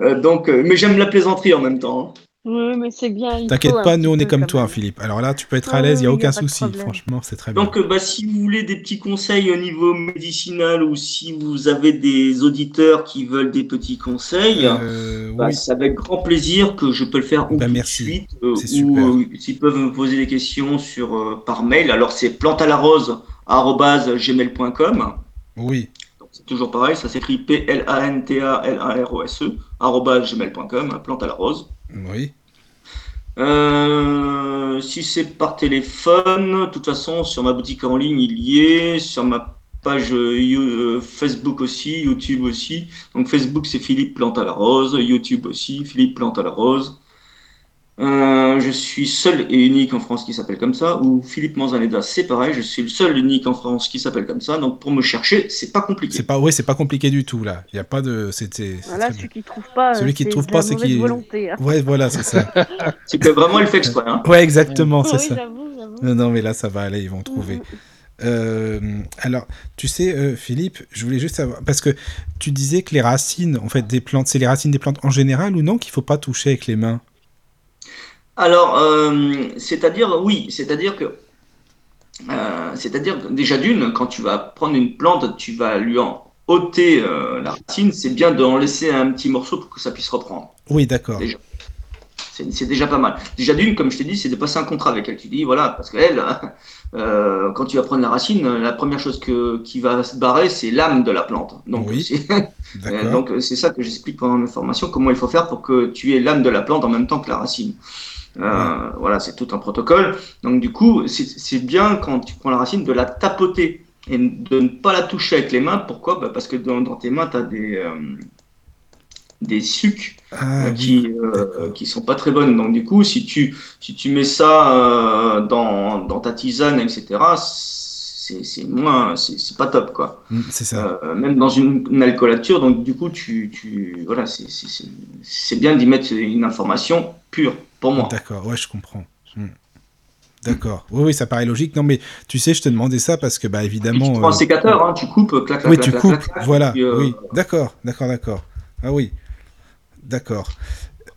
Euh, donc, mais j'aime la plaisanterie en même temps. Hein. Oui, mais c'est bien. T'inquiète pas, nous on est comme toi, Philippe. Alors là, tu peux être à l'aise, il n'y a aucun souci. Franchement, c'est très bien. Donc, bah, si vous voulez des petits conseils au niveau médicinal ou si vous avez des auditeurs qui veulent des petits conseils, euh, bah, c'est avec grand plaisir que je peux le faire bah, tout merci. de suite. Euh, ou euh, s'ils peuvent me poser des questions sur, par mail, alors c'est plantalarose.gmail.com. Oui. Toujours pareil, ça s'écrit P-L-A-N-T-A-L-A-R-O-S-E, gmail.com, plante à la rose. Oui. Euh, si c'est par téléphone, de toute façon, sur ma boutique en ligne, il y est. Sur ma page euh, Facebook aussi, YouTube aussi. Donc Facebook, c'est Philippe Plante à la Rose. YouTube aussi, Philippe Plante à la Rose. Euh, je suis seul et unique en France qui s'appelle comme ça, ou Philippe Manzaneda, c'est pareil, je suis le seul et unique en France qui s'appelle comme ça, donc pour me chercher, c'est pas compliqué. C'est pas, oui, c'est pas compliqué du tout là. Il y a pas de, c'était. Voilà, celui qui trouve pas. Celui qui trouve pas, c'est qui. Volonté, hein. Ouais, voilà, c'est ça. c'est que vraiment il fait exprès. Hein. Ouais, exactement, c'est ça. Non, non, mais là ça va aller, ils vont trouver. Mm, mm. Euh, alors, tu sais, euh, Philippe, je voulais juste savoir, parce que tu disais que les racines, en fait, des plantes, c'est les racines des plantes en général ou non qu'il faut pas toucher avec les mains? Alors, euh, c'est-à-dire, oui, c'est-à-dire que, euh, c'est-à-dire déjà d'une, quand tu vas prendre une plante, tu vas lui en ôter euh, la racine, c'est bien d'en laisser un petit morceau pour que ça puisse reprendre. Oui, d'accord. C'est déjà pas mal. Déjà d'une, comme je t'ai dit, c'est de passer un contrat avec elle. Tu dis, voilà, parce qu'elle, quand tu vas prendre la racine, la première chose que, qui va se barrer, c'est l'âme de la plante. Donc, oui. donc c'est ça que j'explique pendant mes formations, comment il faut faire pour que tu aies l'âme de la plante en même temps que la racine. Euh, voilà, c'est tout un protocole. Donc du coup, c'est bien quand tu prends la racine de la tapoter et de ne pas la toucher avec les mains. Pourquoi? Bah, Parce que dans, tes mains, tu as des, euh, des sucs ah euh, qui, qui sont pas très bonnes. Donc du coup, si tu, si tu mets ça dans, dans ta tisane, etc., c'est moins, c'est pas top quoi. Mm, c'est ça. même dans une, une, alcoolature, donc du coup, tu, tu voilà, c'est bien d'y mettre une information pure pour moi. D'accord, ouais, je comprends. Hmm. D'accord. Oui, oui, ça paraît logique. Non, mais tu sais, je te demandais ça parce que, bah, évidemment. tu prends un euh, sécateur, hein, tu coupes, clac, clac, Oui, tu coupes, voilà. Euh, oui, d'accord, d'accord, d'accord. Ah oui, d'accord.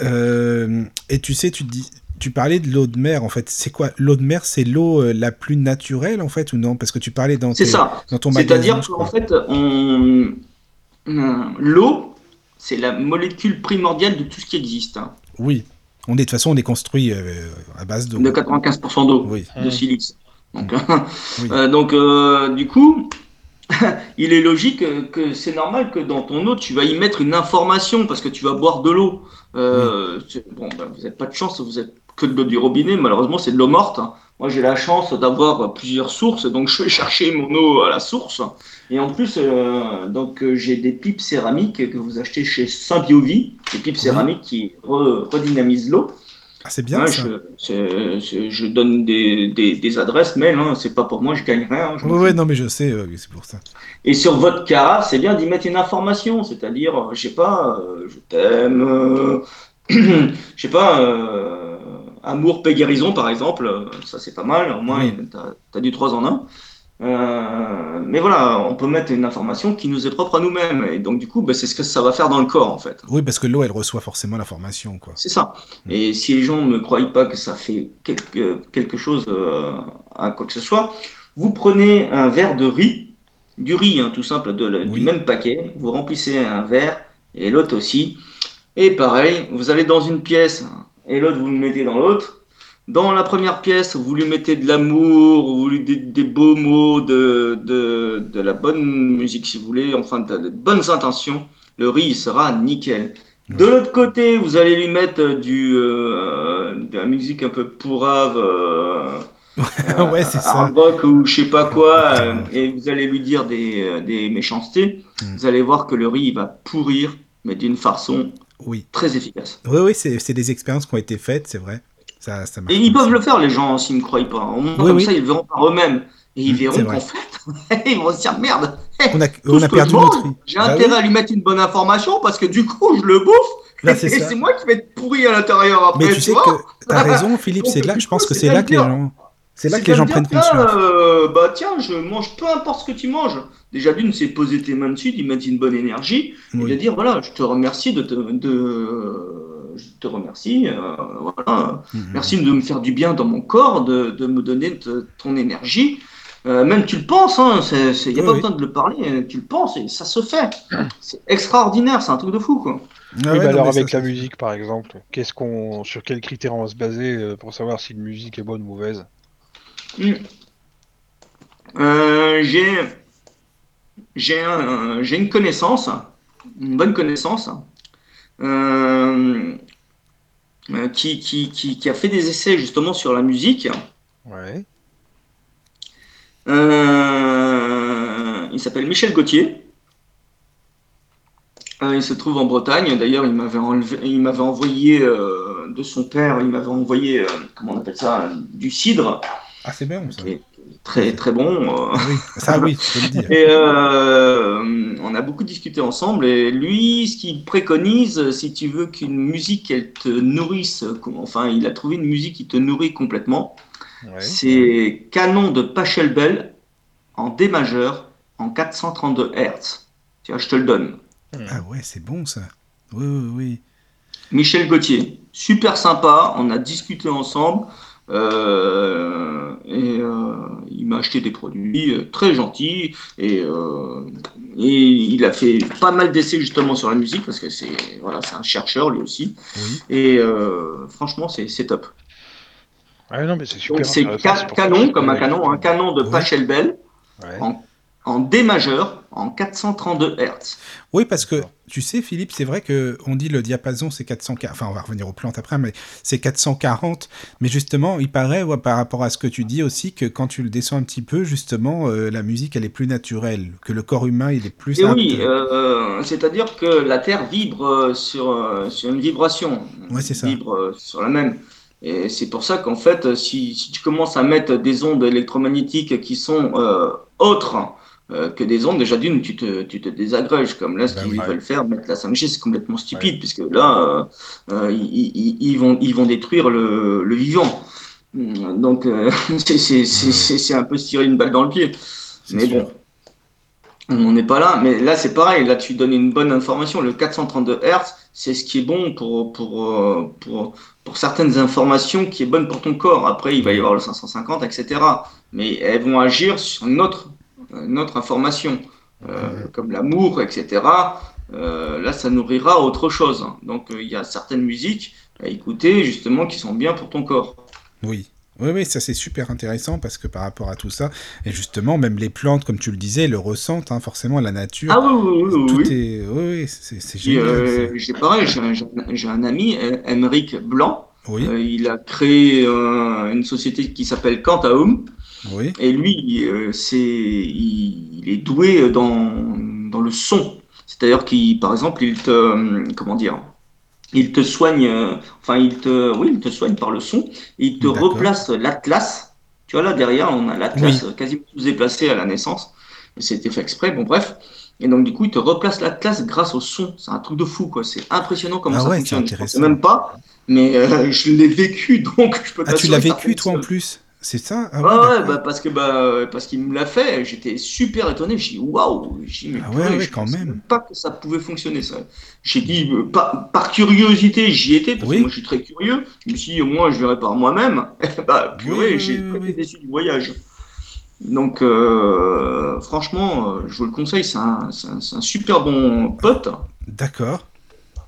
Euh, et tu sais, tu dis, tu parlais de l'eau de mer, en fait. C'est quoi? L'eau de mer, c'est l'eau la plus naturelle, en fait, ou non? Parce que tu parlais dans, ça. dans ton C'est-à-dire qu'en fait, on... l'eau, c'est la molécule primordiale de tout ce qui existe. Hein. Oui. On est, de toute façon, on est construit euh, à base d'eau. De 95% d'eau, de silice. Donc, euh, donc euh, du coup, il est logique que c'est normal que dans ton eau, tu vas y mettre une information parce que tu vas boire de l'eau. Bon, ben, vous n'avez pas de chance, vous êtes que de l'eau du robinet, malheureusement, c'est de l'eau morte. Moi, j'ai la chance d'avoir plusieurs sources, donc je vais chercher mon eau à la source. Et en plus, euh, donc euh, j'ai des pipes céramiques que vous achetez chez Symbiovie, des pipes céramiques qui redynamisent l'eau. Ah, c'est bien ça. Je, je, donne des, des, adresses mail, hein, c'est pas pour moi, je gagne rien. oui, ouais, non, mais je sais, c'est pour ça. Et sur votre carafe, c'est bien d'y mettre une information, c'est-à-dire, je sais pas, euh, je t'aime, je sais pas, amour, paix, guérison, par exemple, ça c'est pas mal, au moins tu as, du 3 en 1. Euh, mais voilà, on peut mettre une information qui nous est propre à nous-mêmes. Et donc, du coup, bah, c'est ce que ça va faire dans le corps, en fait. Oui, parce que l'eau, elle reçoit forcément l'information. quoi. C'est ça. Mm. Et si les gens ne croient pas que ça fait quelque, quelque chose euh, à quoi que ce soit, vous prenez un verre de riz, du riz, hein, tout simple, de, du même paquet, vous remplissez un verre, et l'autre aussi. Et pareil, vous allez dans une pièce et l'autre vous le mettez dans l'autre. Dans la première pièce, vous lui mettez de l'amour, vous lui des, des beaux mots, de, de, de, la bonne musique si vous voulez, enfin de, bonnes intentions. Le riz il sera nickel. De l'autre côté, vous allez lui mettre du, euh, de la musique un peu pourrave, euh, ouais, c'est ça. rock ou je sais pas quoi, euh, et vous allez lui dire des, euh, des méchancetés. Mm. Vous allez voir que le riz il va pourrir, mais d'une façon Oui, très efficace. oui, oui c'est c'est des expériences qui ont été faites, c'est vrai. Ça, ça Et ils peuvent ça. le faire, les gens, s'ils ne croient pas. Au moins, Oui, comme oui. ça, ils le verront par eux-mêmes. Et ils Mm, c'est verront qu'en fait, ils vont se dire merde. On a, tout on a perdu notre. J'ai Bah intérêt oui. à lui mettre une bonne information parce que du coup, je le bouffe. Là, c'est et ça. c'est moi qui vais être pourri à l'intérieur après. Mais tu sais vois que t'as raison, Philippe, c'est là, je pense que c'est là que les gens, c'est là que les gens prennent conscience. euh, bah tiens, je mange peu importe ce que tu manges. Déjà d'une, c'est poser tes mains dessus, d'y mettre une bonne énergie et de dire voilà, je te remercie de te, de, je te remercie, euh, voilà, Mhm. merci de me faire du bien dans mon corps, de, de me donner de- ton énergie. Euh, même tu le penses, il hein, c'est- c'est- y a Oui, pas oui. besoin de le parler, tu le penses et ça se fait. C'est extraordinaire, c'est un truc de fou quoi. Ah Oui, ouais, alors ça, avec la musique, par exemple, qu'est-ce qu'on, sur quels critères on va se baser pour savoir si une musique est bonne ou mauvaise? Euh, j'ai j'ai un- j'ai une connaissance, une bonne connaissance, euh, euh, qui, qui, qui, qui a fait des essais justement sur la musique. Ouais. Euh, il s'appelle Michel Gauthier. Il se trouve en Bretagne. D'ailleurs, il m'avait il m'avait envoyé de son père, il m'avait envoyé, comment on appelle ça, du cidre, Ah, c'est bien, ça. très très bon. euh. Oui, ça, oui, tu peux le dire. Et euh, on a beaucoup discuté ensemble. Et lui, ce qu'il préconise, si tu veux qu'une musique elle te nourrisse, enfin, il a trouvé une musique qui te nourrit complètement. Ouais. C'est Canon de Pachelbel en D majeur en 432 Hz. Tiens, je te le donne. Ah ouais, c'est bon, ça. Oui, oui, oui. Michel Gauthier, super sympa. On a discuté ensemble. Euh, et euh, il m'a acheté des produits euh, très gentils et, euh, et il a fait pas mal d'essais justement sur la musique parce que c'est voilà c'est un chercheur lui aussi Oui. et franchement c'est top Ouais, non, mais c'est super c'est ca- canon comme un canon un canon de. Pachelbel Ouais. en, en D majeur en 432 Hz Oui, parce que tu sais, Philippe, c'est vrai que on dit le diapason c'est 440. Enfin, on va revenir aux plantes après, mais c'est 440. Mais justement, il paraît, ouais, par rapport à ce que tu dis aussi, que quand tu le descends un petit peu, justement, euh, la musique elle est plus naturelle, que le corps humain il est plus. Et apte- oui, euh, c'est-à-dire que la Terre vibre euh, sur, sur une vibration. Ouais, c'est ça. Vibre sur la même. Et c'est pour ça qu'en fait, si, si tu commences à mettre des ondes électromagnétiques qui sont euh, autres euh, que des ondes, déjà d'une, tu te, tu te désagrèges. Comme là, ce Bah qu'ils veulent faire, mettre la 5G, c'est complètement stupide, puisque là, euh, euh, ils, ils- ils vont, ils vont détruire le, le vivant. Donc, euh, c'est un peu se tirer une balle dans le pied. Mais sûr. bon, on n'est pas là. Mais là, c'est pareil. Là, tu donnes une bonne information. Le 432 Hz, c'est ce qui est bon pour, pour, pour, pour certaines informations qui est bonne pour ton corps. Après, il va y avoir le 550, etc. Mais elles vont agir sur une une autre information, euh, comme l'amour, etc. Euh, là, ça nourrira autre chose. Donc, euh, il y a certaines musiques à écouter, justement, qui sont bien pour ton corps. Oui. Oui, oui, ça c'est super intéressant parce que par rapport à tout ça, et justement, même les plantes, comme tu le disais, le ressentent, hein, forcément, la nature. Ah oui, oui, oui, oui, tout oui. est. Oui, oui, c'est génial. euh, j'ai pareil, j'ai un, ami, euh, Émeric Blanc. Oui, Euh, il a créé euh, une société qui s'appelle Quantaum. Oui, Et lui, euh, c'est, il, il est doué dans, dans le son. C'est-à-dire qu'il, par exemple, il te, euh, comment dire, il te soigne, euh, enfin, il te, oui, il te soigne par le son. Il te replace l'atlas. Tu vois, là, derrière, on a l'atlas euh, quasiment tout déplacé à la naissance. C'était fait exprès, bon, bref. Et donc, du coup, il te replace l'atlas grâce au son. C'est un truc de fou, quoi. C'est impressionnant comment Ah ça ouais, fonctionne. Je intéressant. même pas, mais euh, je l'ai vécu, donc je peux Ah, tu l'as t'assurer que ça vécu toi en plus C'est ça Ah Ouais, bah, parce que bah, parce qu'il me l'a fait, j'étais super étonné. J'ai dit waouh, j'ai dit mais Ah ouais, purée, ouais, je quand même. pas que ça pouvait fonctionner ça. J'ai dit euh, par, par curiosité, j'y étais parce Oui. que moi je suis très curieux. Je me suis dit au moins je verrai par moi-même. bah purée, Oui, j'ai pas oui. été déçu du voyage. Donc euh, franchement, euh, je vous le conseille, c'est un, super bon pote. D'accord.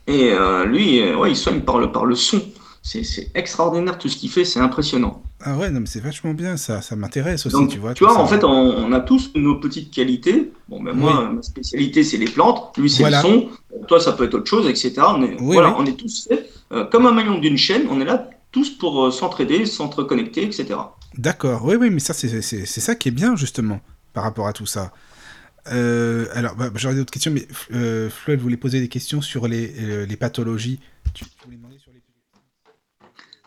Et euh, lui, euh, ouais, il soigne par le, par le son. C'est extraordinaire tout ce qu'il fait, c'est impressionnant. Ah ouais, non, mais c'est vachement bien ça, ça m'intéresse aussi, Donc, tu vois. Tu vois, en fait, on, on, a tous nos petites qualités. Bon, ben moi, ma spécialité, c'est les plantes. Lui, c'est le son. Toi, ça peut être autre chose, etc. On est, voilà, on est tous euh, comme un maillon d'une chaîne. On est là tous pour euh, s'entraider, s'entreconnecter, etc. D'accord, oui, oui, mais ça, c'est ça qui est bien, justement, par rapport à tout ça. Euh, alors, bah, j'aurais d'autres questions, mais Flo, elle voulait poser des questions sur les, les pathologies. Tu voulais demander sur les...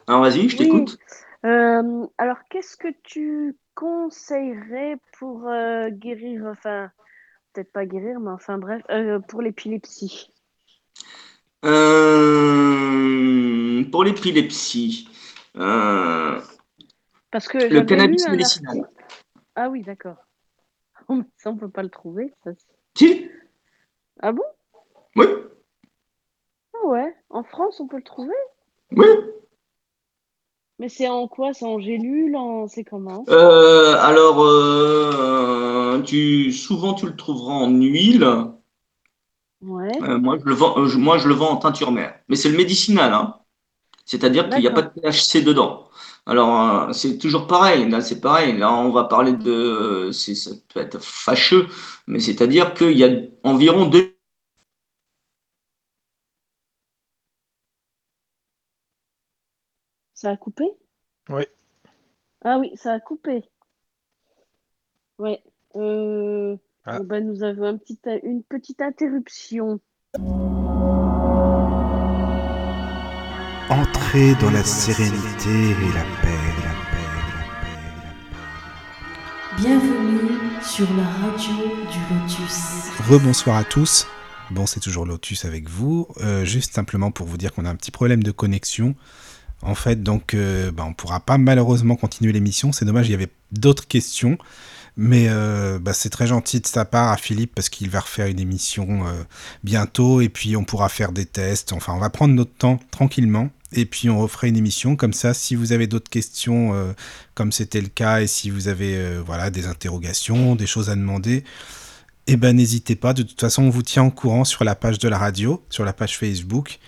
Alors, vas-y, je t'écoute. Euh, alors, qu'est-ce que tu conseillerais pour guérir, enfin, peut-être pas guérir, mais enfin, bref, pour l'épilepsie? Pour l'épilepsie. Parce que le cannabis médicinal. Ah oui, d'accord. Ça, on peut pas le trouver. Ça. Si Ah bon? Oui. Ah ouais. En France, on peut le trouver? Oui. Mais c'est en quoi? C'est en gélule? En... C'est comment? Euh, Alors, euh, tu... souvent, tu le trouveras en huile. Ouais. Euh, moi, je le vends, euh, moi, je le vends en teinture mère. Mais c'est le médicinal. Hein. C'est-à-dire qu'il n'y a pas de THC dedans. Alors, euh, c'est toujours pareil. Là, c'est pareil. Là, on va parler de. Ça peut être fâcheux, mais c'est-à-dire qu'il y a environ deux. Ça a coupé? Oui. Ah oui, ça a coupé. Ouais. Euh... Ah. ben, nous avons un petit, une petite interruption. Entrez dans la sérénité et la paix, la paix, la paix, la paix. Bienvenue sur la radio du Lotus. Rebonsoir à tous. Bon, c'est toujours Lotus avec vous. Euh, juste simplement pour vous dire qu'on a un petit problème de connexion. En fait, donc, euh, bah, on ne pourra pas malheureusement continuer l'émission. C'est dommage, il y avait d'autres questions. Mais euh, bah, c'est très gentil de sa part à Philippe parce qu'il va refaire une émission euh, bientôt et puis on pourra faire des tests. Enfin, on va prendre notre temps tranquillement et puis on refera une émission comme ça. Si vous avez d'autres questions, comme c'était le cas, et si vous avez voilà des interrogations, des choses à demander, eh ben n'hésitez pas. De toute façon, on vous tient au courant sur la page de la radio, sur la page Facebook.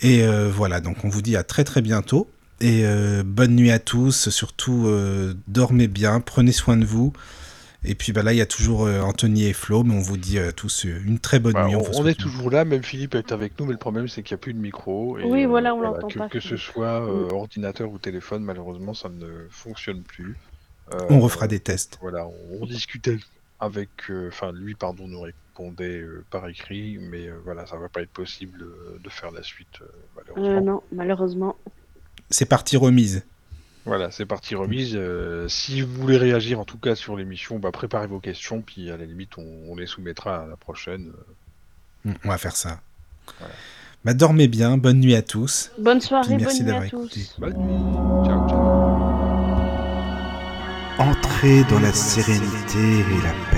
Et euh, voilà, donc on vous dit à très très bientôt. Et bonne nuit à tous. Surtout, dormez bien, prenez soin de vous. Et puis bah, là, il y a toujours euh, Anthony et Flo, mais on vous dit euh, tous euh, une très bonne bah, nuit. On, est toujours là, même Philippe est avec nous, mais le problème c'est qu'il n'y a plus de micro. oui, voilà, on l'entend que, pas. Que ce soit mm. ordinateur ou téléphone, malheureusement, ça ne fonctionne plus. on refera des tests. Voilà, on, discutait avec, enfin lui, pardon, nous répondait par écrit, mais voilà, ça va pas être possible de faire la suite, malheureusement. non, malheureusement. C'est parti remise. Voilà, c'est parti remise. Euh, si vous voulez réagir en tout cas sur l'émission, bah, préparez vos questions, puis à la limite on, les soumettra à la prochaine. Mm, on va faire ça. Bah, dormez bien, bonne nuit à tous. Bonne soirée, merci d'avoir écouté. Bonne nuit. Ciao, ciao. Entrez dans la sérénité et la paix,